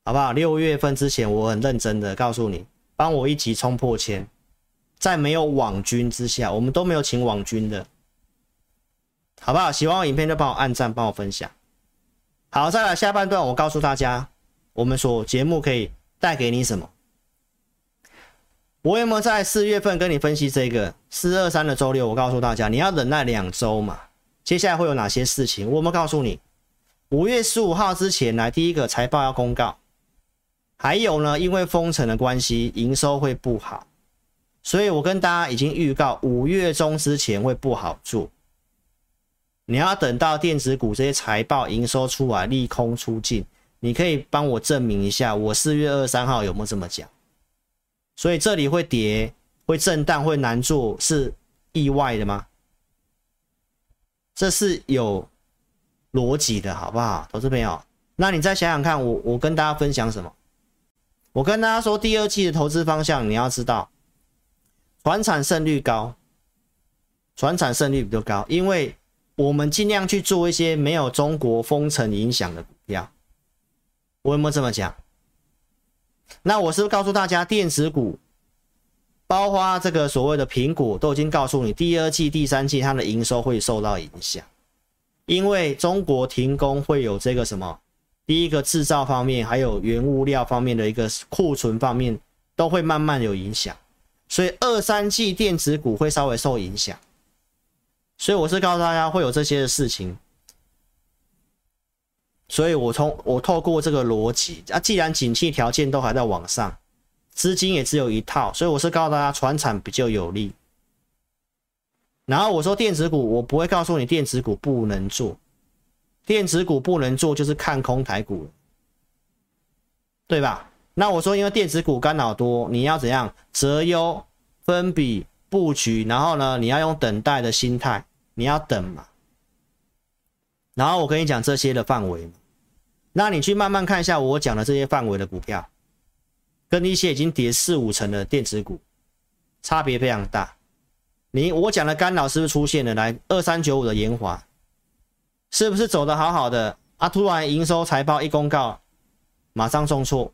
好不好？六月份之前我很认真的告诉你，帮我一起冲破千，在没有网军之下，我们都没有请网军的。好不好？喜欢我影片就帮我按赞，帮我分享。好，再来下半段，我告诉大家，我们说节目可以带给你什么？我有没有在四月份跟你分析这个四二三的周六？我告诉大家，你要忍耐两周嘛。接下来会有哪些事情？我们告诉你，五月十五号之前来第一个财报要公告，还有呢，因为封城的关系，营收会不好，所以我跟大家已经预告，五月中之前会不好做。你要等到电子股这些财报营收出来，利空出尽，你可以帮我证明一下，我四月二十三号有没有这么讲？所以这里会跌，会震荡会难做是意外的吗？这是有逻辑的，好不好，投资朋友？那你再想想看，我我跟大家分享什么？我跟大家说，第二季的投资方向，你要知道，传产胜率高，传产胜率比较高，因为我们尽量去做一些没有中国封城影响的股票。我有没有这么讲？那我是不是告诉大家，电子股，包括这个所谓的苹果，都已经告诉你，第二季、第三季它的营收会受到影响，因为中国停工会有这个什么？第一个制造方面，还有原物料方面的一个库存方面，都会慢慢有影响，所以二三季电子股会稍微受影响。所以我是告诉大家会有这些的事情，所以我从我透过这个逻辑啊，既然景气条件都还在往上，资金也只有一套，所以我是告诉大家，传产比较有利。然后我说电子股，我不会告诉你电子股不能做。电子股不能做，就是看空台股，对吧？那我说，因为电子股干扰多，你要怎样择优、分比、布局，然后呢，你要用等待的心态，你要等嘛。然后我跟你讲这些的范围，那你去慢慢看一下我讲的这些范围的股票，跟一些已经跌四五成的电子股，差别非常大。你我讲的干扰是不是出现了？来，二三九五的研华。是不是走得好好的啊？突然营收财报一公告，马上重挫。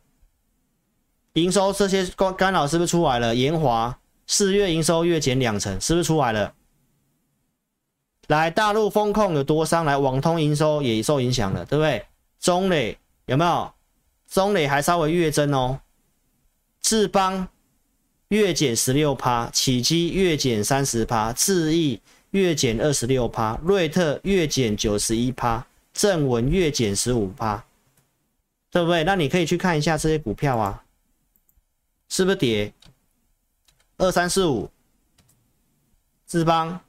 营收这些干干扰是不是出来了？研华四月营收月减两成，是不是出来了？来，大陆风控有多伤？来，网通营收也受影响了，对不对？中磊有没有？中磊还稍微月增哦。智邦月减十六趴，启基月减三十趴，智易。月减二十六趴，瑞特月减九十一趴，正文月减十五趴，对不对？那你可以去看一下这些股票啊，是不是跌？二三四五，智邦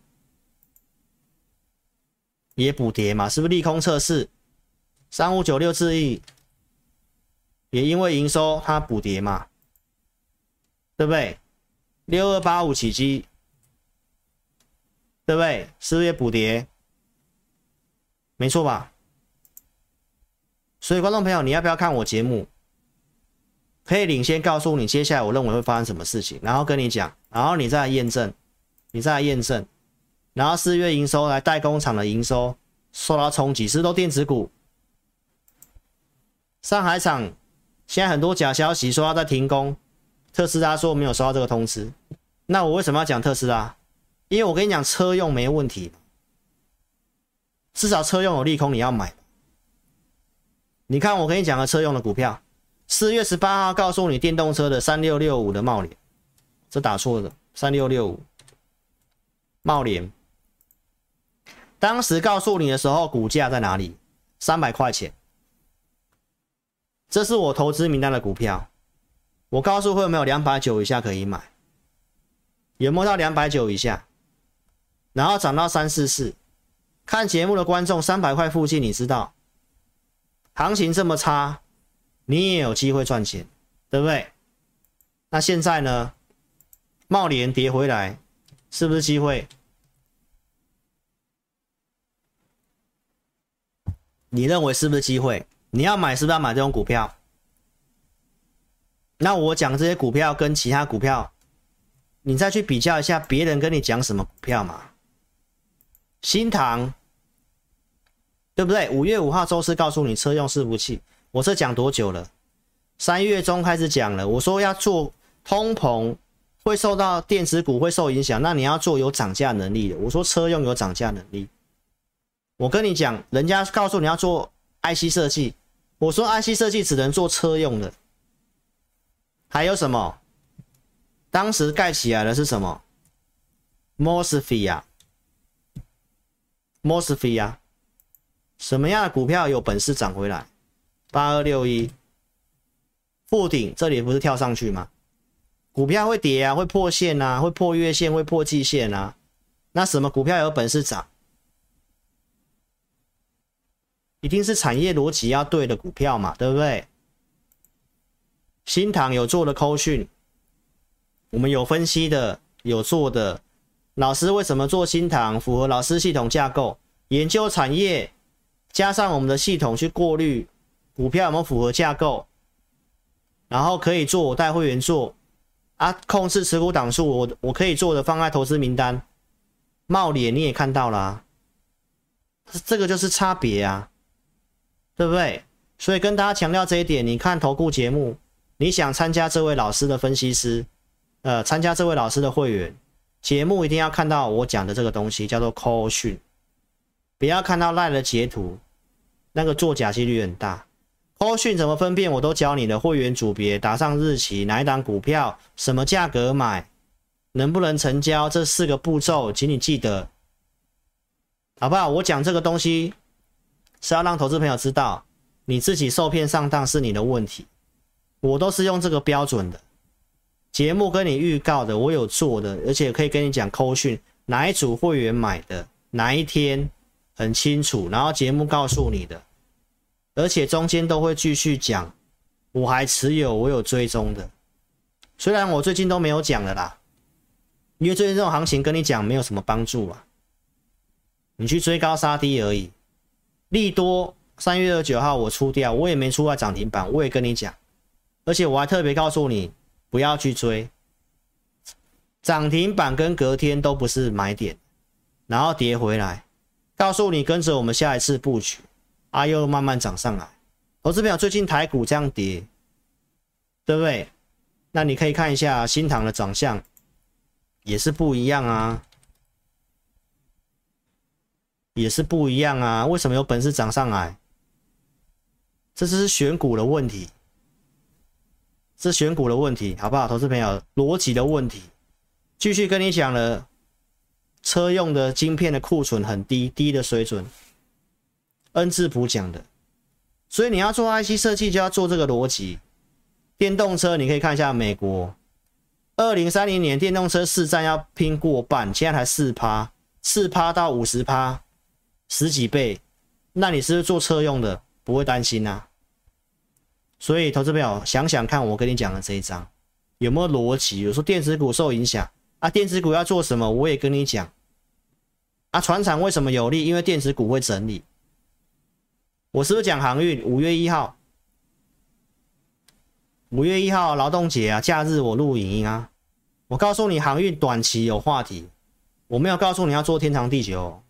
也补跌嘛？是不是利空测试？三五九六智易也因为营收它补跌嘛？对不对？六二八五起机。对不对？是不是也补跌？没错吧？所以观众朋友，你要不要看我节目？可以领先告诉你接下来我认为会发生什么事情，然后跟你讲，然后你再来验证，你再来验证，然后四月营收来代工厂的营收受到冲击，是不是都电子股？上海厂现在很多假消息说要在停工，特斯拉说没有收到这个通知，那我为什么要讲特斯拉？因为我跟你讲，车用没问题，至少车用有利空，你要买。你看我跟你讲的车用的股票，四月十八号告诉你电动车的三六六五的茂联，这打错了，三六六五茂联，当时告诉你的时候，股价在哪里？三百块钱，这是我投资名单的股票，我告诉会有没有两百九以下可以买？有摸到两百九以下？然后涨到三四四，看节目的观众三百块附近，你知道行情这么差，你也有机会赚钱，对不对？那现在呢？贸联跌回来，是不是机会？你认为是不是机会？你要买是不是要买这种股票？那我讲这些股票跟其他股票，你再去比较一下，别人跟你讲什么股票嘛？新唐，对不对？五月五号周四告诉你车用伺服器，我这讲多久了？三月中开始讲了，我说要做通膨会受到电子股会受影响，那你要做有涨价能力的。我说车用有涨价能力，我跟你讲，人家告诉你要做 IC 设计，我说 IC 设计只能做车用的。还有什么？当时盖起来的是什么？Mosfet 啊。m o s f e 啊，什么样的股票有本事涨回来？八二六一，富鼎这里不是跳上去吗？股票会跌啊，会破线啊，会破月线，会破季线啊。那什么股票有本事涨？一定是产业逻辑要对的股票嘛，对不对？新塘有做的扣讯，我们有分析的，有做的。老师为什么做新塘？符合老师系统架构，研究产业，加上我们的系统去过滤股票有没有符合架构，然后可以做我带会员做啊，控制持股档数，我我可以做的放在投资名单。冒脸你也看到了啊，这个就是差别啊，对不对？所以跟大家强调这一点，你看投顾节目，你想参加这位老师的分析师，呃，参加这位老师的会员节目，一定要看到我讲的这个东西，叫做 call 讯，不要看到赖的截图，那个作假几率很大。call 讯怎么分辨，我都教你的会员组别，打上日期，哪一档股票，什么价格买。能不能成交？这四个步骤，请你记得，好不好？我讲这个东西是要让投资朋友知道，你自己受骗上当是你的问题。我都是用这个标准的节目跟你预告的，我有做的，而且可以跟你讲扣讯哪一组会员买的，哪一天很清楚，然后节目告诉你的，而且中间都会继续讲，我还持有，我有追踪的，虽然我最近都没有讲了啦。因为最近这种行情跟你讲没有什么帮助啊，你去追高杀低而已。利多三月二十九号我出掉，我也没出来涨停板，我也跟你讲，而且我还特别告诉你不要去追，涨停板跟隔天都不是买点，然后跌回来，告诉你跟着我们下一次布局，啊又慢慢涨上来。投资朋友最近台股这样跌，对不对？那你可以看一下新唐的长相。也是不一样啊，也是不一样啊。为什么有本事涨上来？这只是选股的问题，是选股的问题，好不好？投资朋友，逻辑的问题。继续跟你讲了，车用的晶片的库存很低，低的水准。恩智浦讲的，所以你要做 IC 设计，就要做这个逻辑。电动车，你可以看一下美国。二零三零年电动车市占要拼过半，现在才四趴，四趴到五十趴，十几倍。那你是不是做车用的不会担心啊？所以投资朋友想想看，我跟你讲的这一张有没有逻辑？有说电子股受影响啊，电子股要做什么？我也跟你讲啊，船厂为什么有利？因为电子股会整理。我是不是讲航运？五月一号。五月一号劳动节啊，假日我录影音啊。我告诉你，航运短期有话题，我没有告诉你要做天长地久。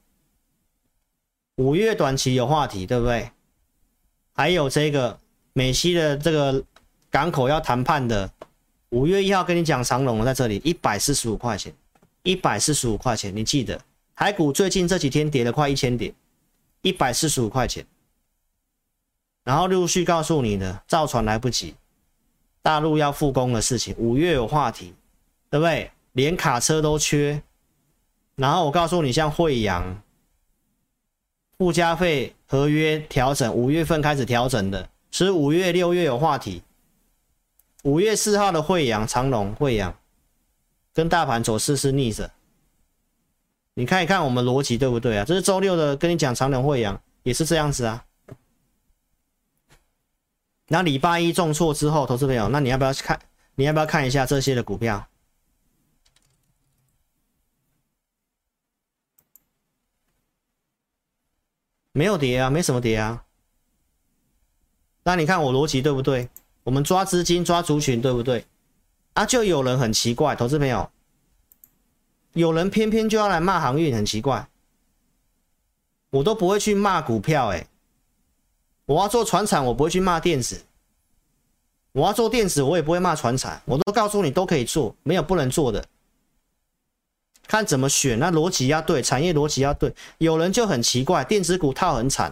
五月短期有话题，对不对？还有这个美西的这个港口要谈判的，五月一号跟你讲长荣在这里一百四十五块钱，一百四十五块钱，你记得。台股最近这几天跌了快一千点，一百四十五块钱。然后陆续告诉你的，造船来不及。大陆要复工的事情，五月有话题，对不对？连卡车都缺，然后我告诉你，像惠阳附加费合约调整，五月份开始调整的，是五月、六月有话题。五月四号的惠阳、长隆惠阳跟大盘走势是逆着，你看一看我们逻辑对不对啊？这是周六的，跟你讲长荣、慧洋也是这样子啊。那礼拜一重挫之后，投资朋友，那你要不要去看？你要不要看一下这些的股票？没有跌啊，没什么跌啊。那你看我逻辑对不对？我们抓资金、抓族群对不对？啊，就有人很奇怪，投资朋友，有人偏偏就要来骂航运，很奇怪。我都不会去骂股票，欸，哎。我要做传产，我不会去骂电子；我要做电子，我也不会骂传产。我都告诉你都可以做，没有不能做的。看怎么选，那逻辑要对，产业逻辑要对。有人就很奇怪，电子股套很惨，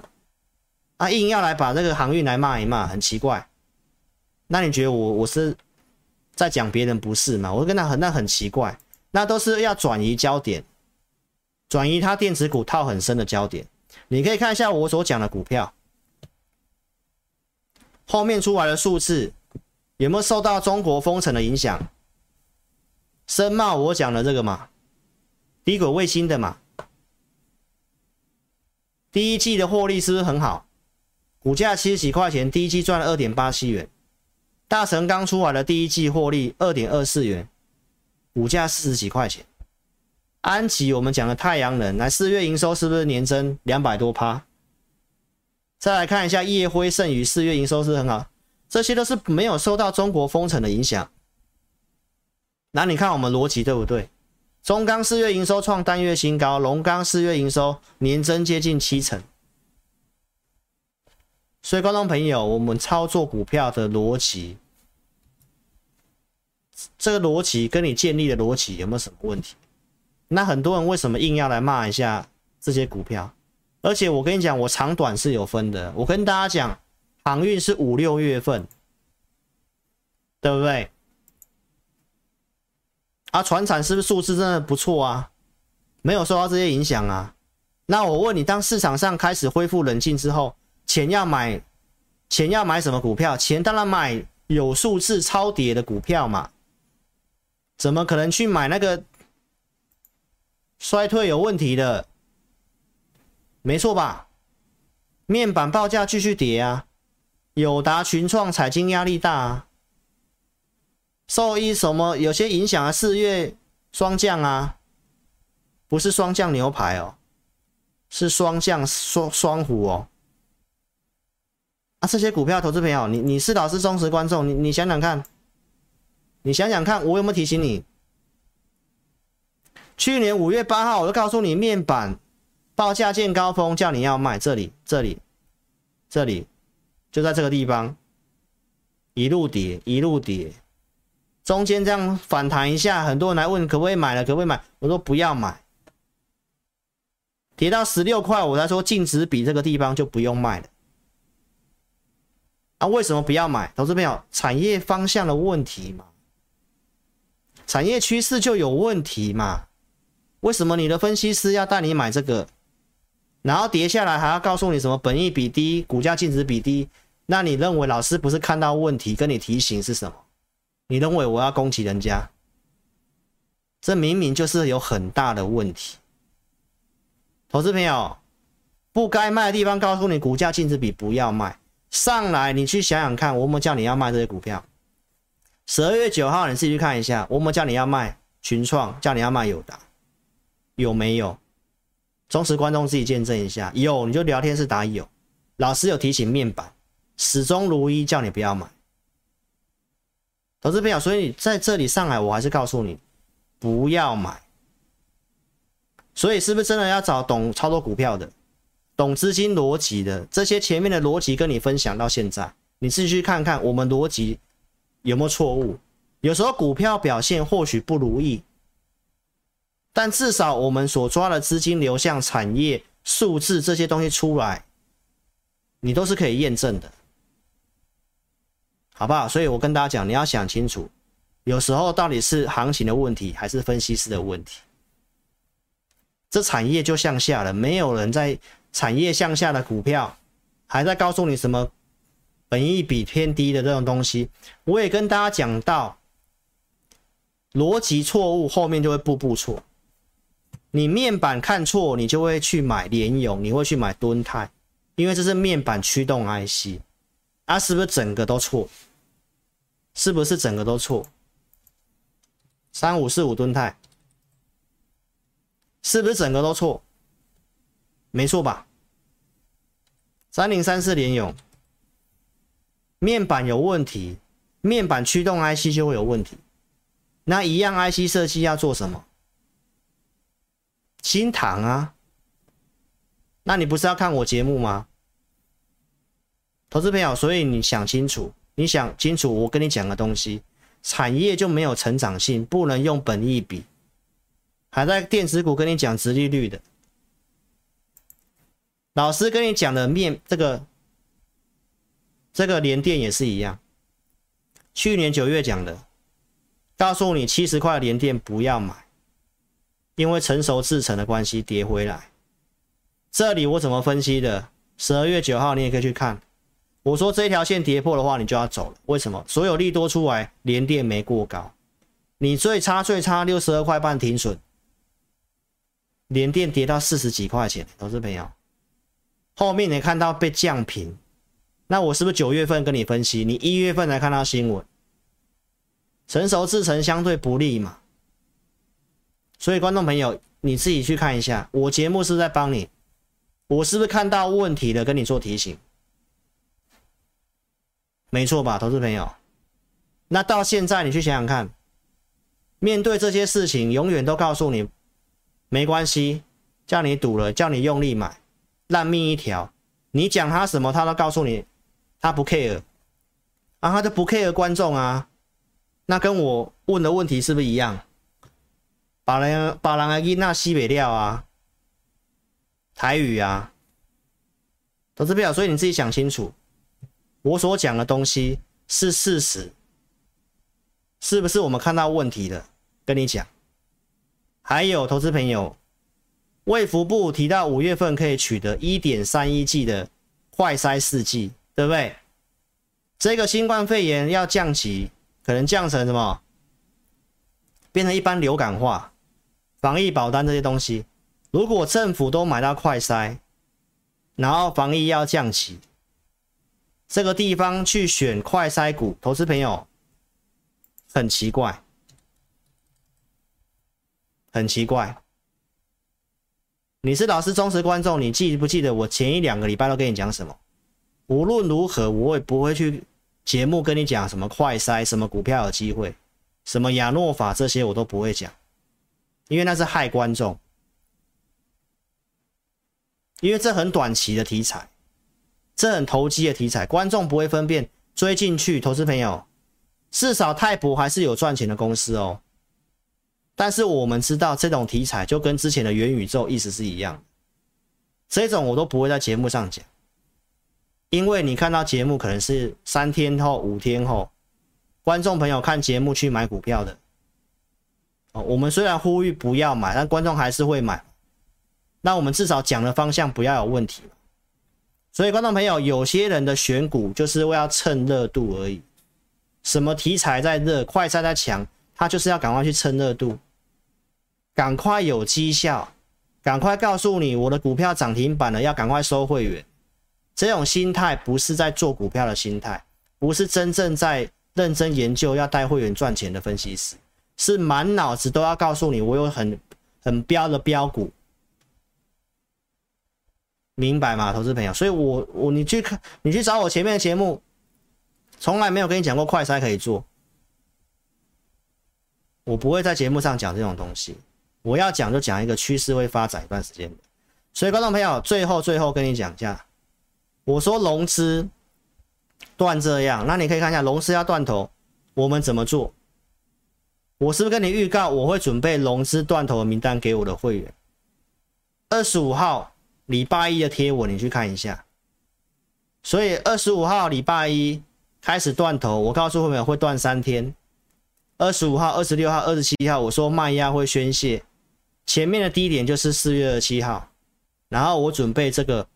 啊，硬要来把这个航运来骂一骂，很奇怪。那你觉得我我是在讲别人不是吗？我跟他很那很奇怪，那都是要转移焦点，转移他电子股套很深的焦点。你可以看一下我所讲的股票。后面出来的数字有没有受到中国封城的影响？深茂我讲的这个嘛，低轨卫星的嘛，第一季的获利是不是很好？股价七十几块钱，第一季赚了二点八七元。大成刚出来的第一季获利二点二四元，股价四十几块钱。安吉，我们讲的太阳能，来四月营收是不是年增两百多趴？再来看一下烨辉、盛宇，四月营收是很好，这些都是没有受到中国封城的影响。那你看我们逻辑对不对？中钢四月营收创单月新高，龙钢四月营收年增接近七成。所以，观众朋友，我们操作股票的逻辑，这个逻辑跟你建立的逻辑有没有什么问题？那很多人为什么硬要来骂一下这些股票？而且我跟你讲，我长短是有分的。我跟大家讲，航运是五六月份，对不对？啊，船产是不是数字真的不错啊？没有受到这些影响啊？那我问你，当市场上开始恢复冷静之后，钱要买，钱要买什么股票？钱当然买有数字超跌的股票嘛。怎么可能去买那个衰退有问题的？没错吧？面板报价继续跌啊，友达、群创、彩晶压力大啊，受益什么有些影响啊？四月双降啊，不是双降牛排哦，是双降双双虎哦。啊，这些股票投资朋友，你你是老师忠实观众，你你想想看，你想想看，我有没有提醒你？去年五月八号，我就告诉你面板。报价见高峰，叫你要卖，这里，这里，这里，就在这个地方，一路跌，一路跌，中间这样反弹一下，很多人来问可不可以买了，可不可以买？我说不要买，跌到十六块，我才说净值比这个地方就不用卖了。啊，为什么不要买？投资朋友，产业方向的问题嘛，产业趋势就有问题嘛？为什么你的分析师要带你买这个？然后跌下来还要告诉你什么本益比低，股价净值比低，那你认为老师不是看到问题跟你提醒是什么？你认为我要攻击人家？这明明就是有很大的问题。投资朋友，不该卖的地方告诉你股价净值比不要卖，上来你去想想看，我们叫你要卖这些股票。十二月九号你自己去看一下，我们叫你要卖群创，叫你要卖友达，有没有？忠实观众自己见证一下，有你就聊天室打有，老师有提醒面板始终如一，叫你不要买。投资朋友，所以在这里上来，我还是告诉你不要买。所以是不是真的要找懂操作股票的、懂资金逻辑的？这些前面的逻辑跟你分享到现在，你自己去看看我们逻辑有没有错误？有时候股票表现或许不如意。但至少我们所抓的资金流向产业数字这些东西出来，你都是可以验证的，好不好？所以我跟大家讲，你要想清楚，有时候到底是行情的问题，还是分析师的问题？这产业就向下了，没有人在产业向下的股票，还在告诉你什么本益比偏低的这种东西。我也跟大家讲到，逻辑错误后面就会步步错。你面板看错，你就会去买联咏，你会去买敦泰，因为这是面板驱动 IC，啊，是不是整个都错？是不是整个都错？三五四五敦泰，是不是整个都错？没错吧？三零三四联咏，面板有问题，面板驱动 IC 就会有问题，那一样 IC 设计要做什么？新唐啊，那你不是要看我节目吗？投资朋友，所以你想清楚，你想清楚我跟你讲的东西，产业就没有成长性，不能用本益比，还在电子股跟你讲直利率的，老师跟你讲的面这个这个连电也是一样，去年九月讲的，告诉你七十块连电不要买。因为成熟制成的关系跌回来，这里我怎么分析的？十二月九号你也可以去看，我说这条线跌破的话，你就要走了。为什么？所有利多出来，连电没过高，你最差最差六十二块半停损，连电跌到四十几块钱，投资朋友，后面你看到被降评，那我是不是九月份跟你分析？你一月份才看到新闻，成熟制成相对不利嘛？所以观众朋友，你自己去看一下，我节目是不是在帮你？我是不是看到问题了，跟你做提醒？没错吧，投资朋友？那到现在你去想想看，面对这些事情，永远都告诉你没关系，叫你赌了，叫你用力买，烂命一条。你讲他什么，他都告诉你，他不 care，啊，他就不 care 观众啊。那跟我问的问题是不是一样？把人把人给那西北料啊，台语啊，投资票，所以你自己想清楚，我所讲的东西是事实，是不是我们看到问题了？跟你讲，还有投资朋友，卫福部提到五月份可以取得一点三一剂的快筛试剂，对不对？这个新冠肺炎要降级，可能降成什么？变成一般流感化。防疫保单这些东西，如果政府都买到快筛，然后防疫要降级，这个地方去选快筛股，投资朋友很奇怪，很奇怪。你是老师忠实观众，你记不记得我前一两个礼拜都跟你讲什么？无论如何，我也不会去节目跟你讲什么快筛、什么股票有机会、什么亚诺法这些，我都不会讲。因为那是害观众，因为这很短期的题材，这很投机的题材，观众不会分辨，追进去。投资朋友，至少泰博还是有赚钱的公司哦。但是我们知道，这种题材就跟之前的元宇宙意思是一样，这种我都不会在节目上讲，因为你看到节目可能是三天后、五天后，观众朋友看节目去买股票的。哦我们虽然呼吁不要买，但观众还是会买。那我们至少讲的方向不要有问题。所以观众朋友，有些人的选股就是为了蹭热度而已。什么题材在热，快餐在强，他就是要赶快去蹭热度，赶快有绩效，赶快告诉你我的股票涨停板了，要赶快收会员。这种心态不是在做股票的心态，不是真正在认真研究要带会员赚钱的分析师。是满脑子都要告诉你，我有很很标的标股，明白吗，投资朋友？所以我我你去看，你去找我前面的节目，从来没有跟你讲过快筛可以做，我不会在节目上讲这种东西。我要讲就讲一个趋势会发展一段时间。所以观众朋友，最后最后跟你讲一下，我说融资断这样，那你可以看一下融资要断头，我们怎么做？我是不是跟你预告，我会准备融资断头的名单给我的会员？二十五号礼拜一的贴文，你去看一下。所以二十五号礼拜一开始断头，我告诉会员会断三天。二十五号、二十六号、二十七号，我说卖压会宣泄。前面的低点就是四月二十七号，然后我准备这个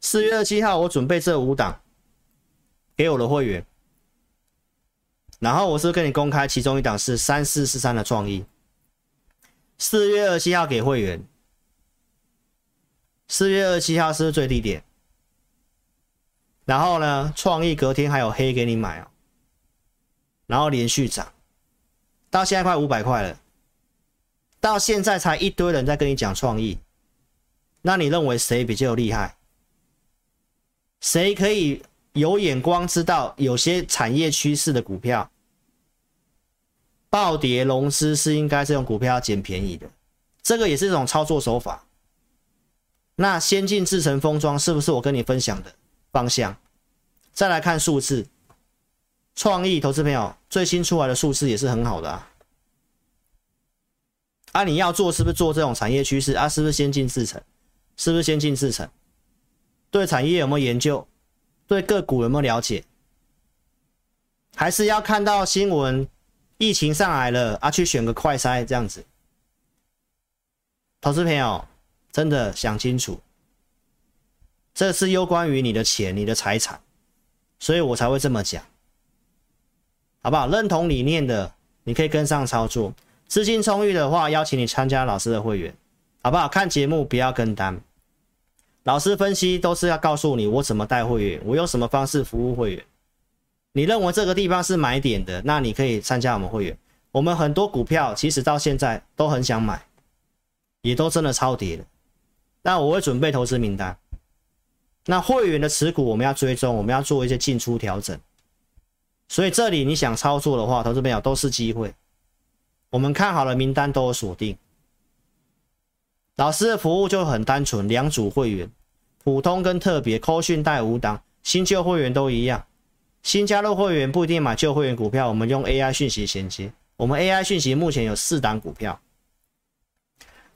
四月二十七号，我准备这五档给我的会员。然后我是跟你公开，其中一档是三四四三的创意，四月二十七号给会员，四月二十七号是最低点？然后呢，创意隔天还有黑给你买哦，然后连续涨，到现在快五百块了，到现在才一堆人在跟你讲创意，那你认为谁比较厉害？谁可以有眼光知道有些产业趋势的股票？暴跌融资是应该这种股票要捡便宜的，这个也是一种操作手法。那先进制程封装是不是我跟你分享的方向？再来看数字，创意投资朋友最新出来的数字也是很好的啊。啊，你要做是不是做这种产业趋势啊？是不是先进制程？是不是先进制程？对产业有没有研究？对个股有没有了解？还是要看到新闻？疫情上来了啊，去选个快筛这样子，投资朋友真的想清楚，这是攸关于你的钱、你的财产，所以我才会这么讲，好不好？认同理念的，你可以跟上操作；资金充裕的话，邀请你参加老师的会员，好不好？看节目不要跟单，老师分析都是要告诉你我怎么带会员，我用什么方式服务会员。你认为这个地方是买点的，那你可以参加我们会员。我们很多股票其实到现在都很想买，也都真的超跌了。那我会准备投资名单。那会员的持股我们要追踪，我们要做一些进出调整。所以这里你想操作的话，投资朋友都是机会。我们看好了名单都有锁定。老师的服务就很单纯，两组会员，普通跟特别，扣讯带五档，新旧会员都一样。新加入会员不一定买旧会员股票，我们用 AI 讯息衔接。我们 AI 讯息目前有四档股票。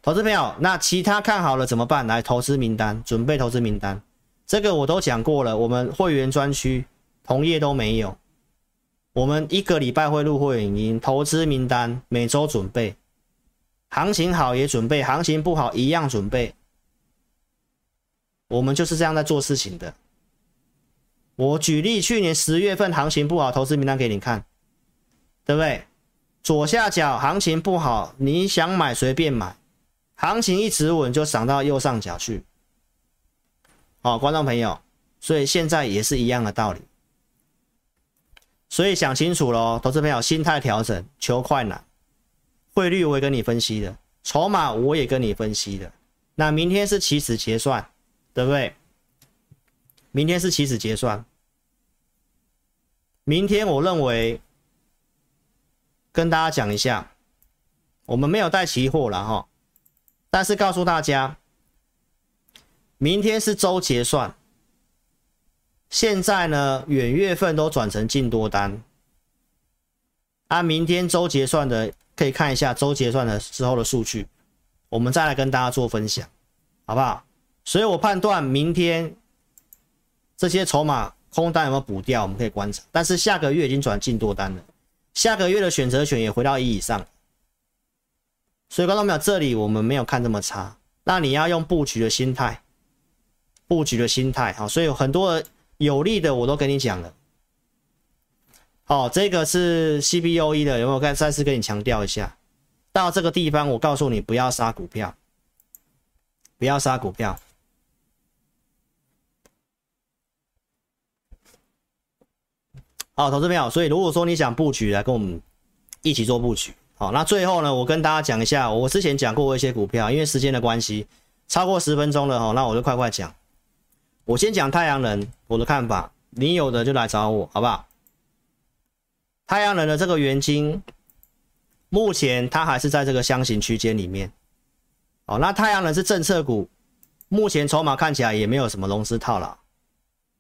投资朋友，那其他看好了怎么办？来投资名单，准备投资名单。这个我都讲过了，我们会员专区同业都没有。我们一个礼拜会录会员音，投资名单每周准备。行情好也准备，行情不好一样准备。我们就是这样在做事情的。我举例，去年十月份行情不好，投资名单给你看，对不对？左下角行情不好，你想买随便买，行情一直稳就涨到右上角去。好，观众朋友，所以现在也是一样的道理。所以想清楚喽，投资朋友，心态调整，求快难。汇率我也跟你分析的，筹码我也跟你分析的。那明天是起始结算，对不对？明天是起始结算。明天我认为跟大家讲一下，我们没有带期货了哈，但是告诉大家，明天是周结算。现在呢，远月份都转成净多单，按明天周结算的。可以看一下周结算的时候的数据，我们再来跟大家做分享，好不好？所以我判断明天这些筹码空单有没有补掉，我们可以观察。但是下个月已经转进多单了，下个月的选择权也回到一以上，所以观众朋友，这里我们没有看这么差。那你要用布局的心态，布局的心态，好，所以很多有利的我都跟你讲了。哦，这个是 CBOE 的，有没有？再再次跟你强调一下，到这个地方，我告诉你不要杀股票，不要杀股票。好，投资朋友，所以如果说你想布局，来跟我们一起做布局。好，那最后呢，我跟大家讲一下，我之前讲过一些股票，因为时间的关系，超过十分钟了哈，那我就快快讲。我先讲太阳能，我的看法，你有的就来找我，好不好？太阳能的这个元晶，目前它还是在这个箱型区间里面。哦，那太阳能是政策股，目前筹码看起来也没有什么融资套牢，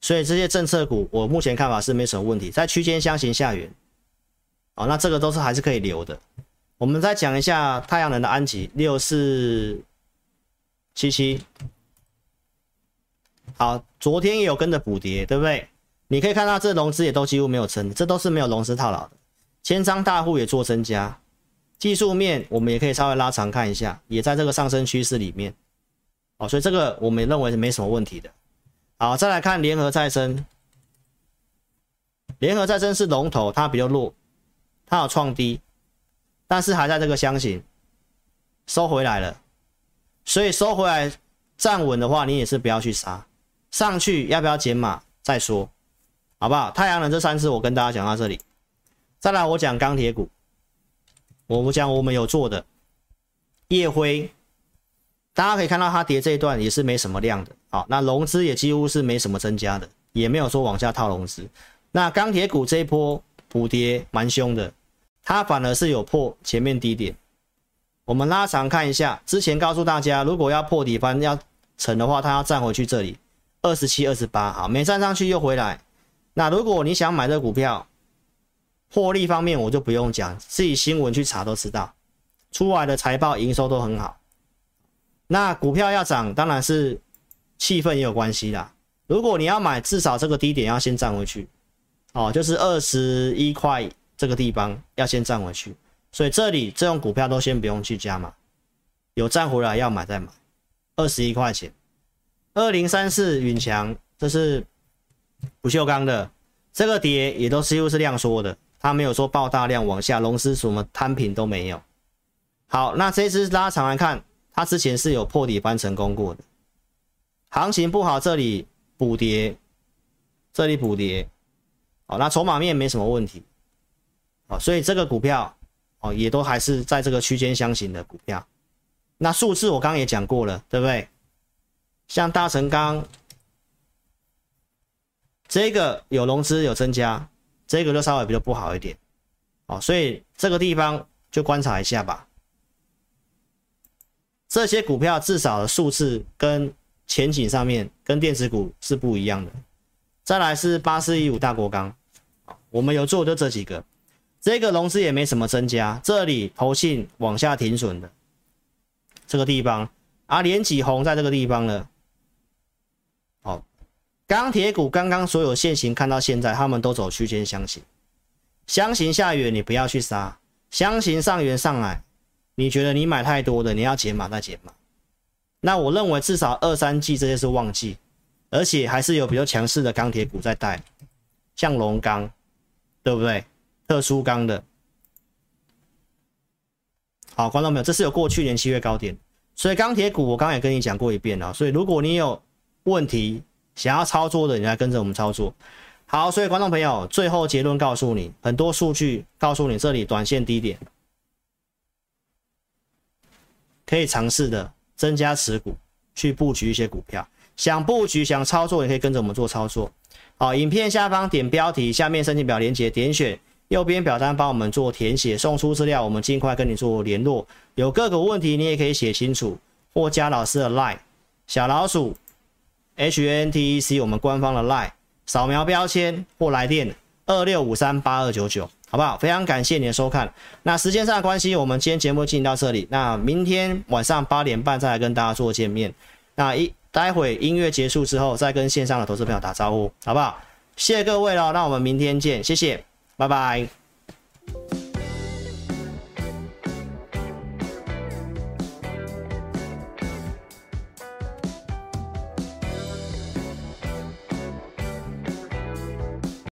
所以这些政策股我目前看法是没什么问题，在区间箱型下缘。哦，那这个都是还是可以留的。我们再讲一下太阳能的安吉六四七七，好，昨天也有跟着补跌，对不对？你可以看到，这融资也都几乎没有成，这都是没有融资套牢的。千张大户也做增加，技术面我们也可以稍微拉长看一下，也在这个上升趋势里面。哦，所以这个我们认为是没什么问题的。好，再来看联合再生，联合再生是龙头，它比较弱，它有创低，但是还在这个箱型收回来了，所以收回来站稳的话，你也是不要去杀，上去要不要减码再说。好不好？太阳能这三次我跟大家讲到这里，再来我讲钢铁股，我们讲我们有做的夜辉，大家可以看到它跌这一段也是没什么量的，好，那融资也几乎是没什么增加的，也没有说往下套融资。那钢铁股这一波补跌蛮凶的，它反而是有破前面低点。我们拉长看一下，之前告诉大家，如果要破底翻要成的话，它要站回去这里二十七、二十八，好，没站上去又回来。那如果你想买这股票，获利方面我就不用讲，自己新闻去查都知道，出来的财报营收都很好。那股票要涨，当然是气氛也有关系啦。如果你要买，至少这个低点要先站回去，哦，就是二十一块这个地方要先站回去。所以这里这种股票都先不用去加码，有站回来要买再买。二十一块钱，二零三四允强，这是。不锈钢的这个跌也都几乎是量缩的，它没有说爆大量往下，融资什么摊平都没有。好，那这支拉长来看，它之前是有破底翻成功过的，行情不好，这里补跌，这里补跌，哦，那筹码面没什么问题，哦，所以这个股票哦也都还是在这个区间箱型的股票，那数字我刚刚也讲过了，对不对？像大成钢，这个有融资有增加，这个就稍微比较不好一点，哦，所以这个地方就观察一下吧。这些股票至少的数字跟前景上面跟电子股是不一样的。再来是八四一五大国钢，我们有做就这几个，这个融资也没什么增加，这里投信往下停损的这个地方，啊，连几红在这个地方了。钢铁股刚刚所有线型看到现在，他们都走区间箱型，箱型下缘你不要去杀，箱型上缘上来。你觉得你买太多的，你要减码再减码。那我认为至少二三季这些是旺季，而且还是有比较强势的钢铁股在带，像龙钢，对不对？特殊钢的。好，观众朋友，这是有过去年七月高点，所以钢铁股我刚刚也跟你讲过一遍了。所以如果你有问题想要操作的，你来跟着我们操作。好，所以观众朋友，最后结论告诉你，很多数据告诉你这里短线低点。可以尝试的增加持股，去布局一些股票。想布局、想操作，也可以跟着我们做操作。好，影片下方点标题，下面申请表连接，点选右边表单帮我们做填写，送出资料，我们尽快跟你做联络。有个股问题，你也可以写清楚，或加老师的 line 小老鼠 H N T E C 我们官方的 line，扫描标签或来电二六五三八二九九。好不好？非常感谢你的收看。那时间上的关系，我们今天节目进行到这里。那明天晚上八点半再来跟大家做见面。那一待会音乐结束之后，再跟线上的投资朋友打招呼，好不好？谢谢各位了，那我们明天见，谢谢，拜拜。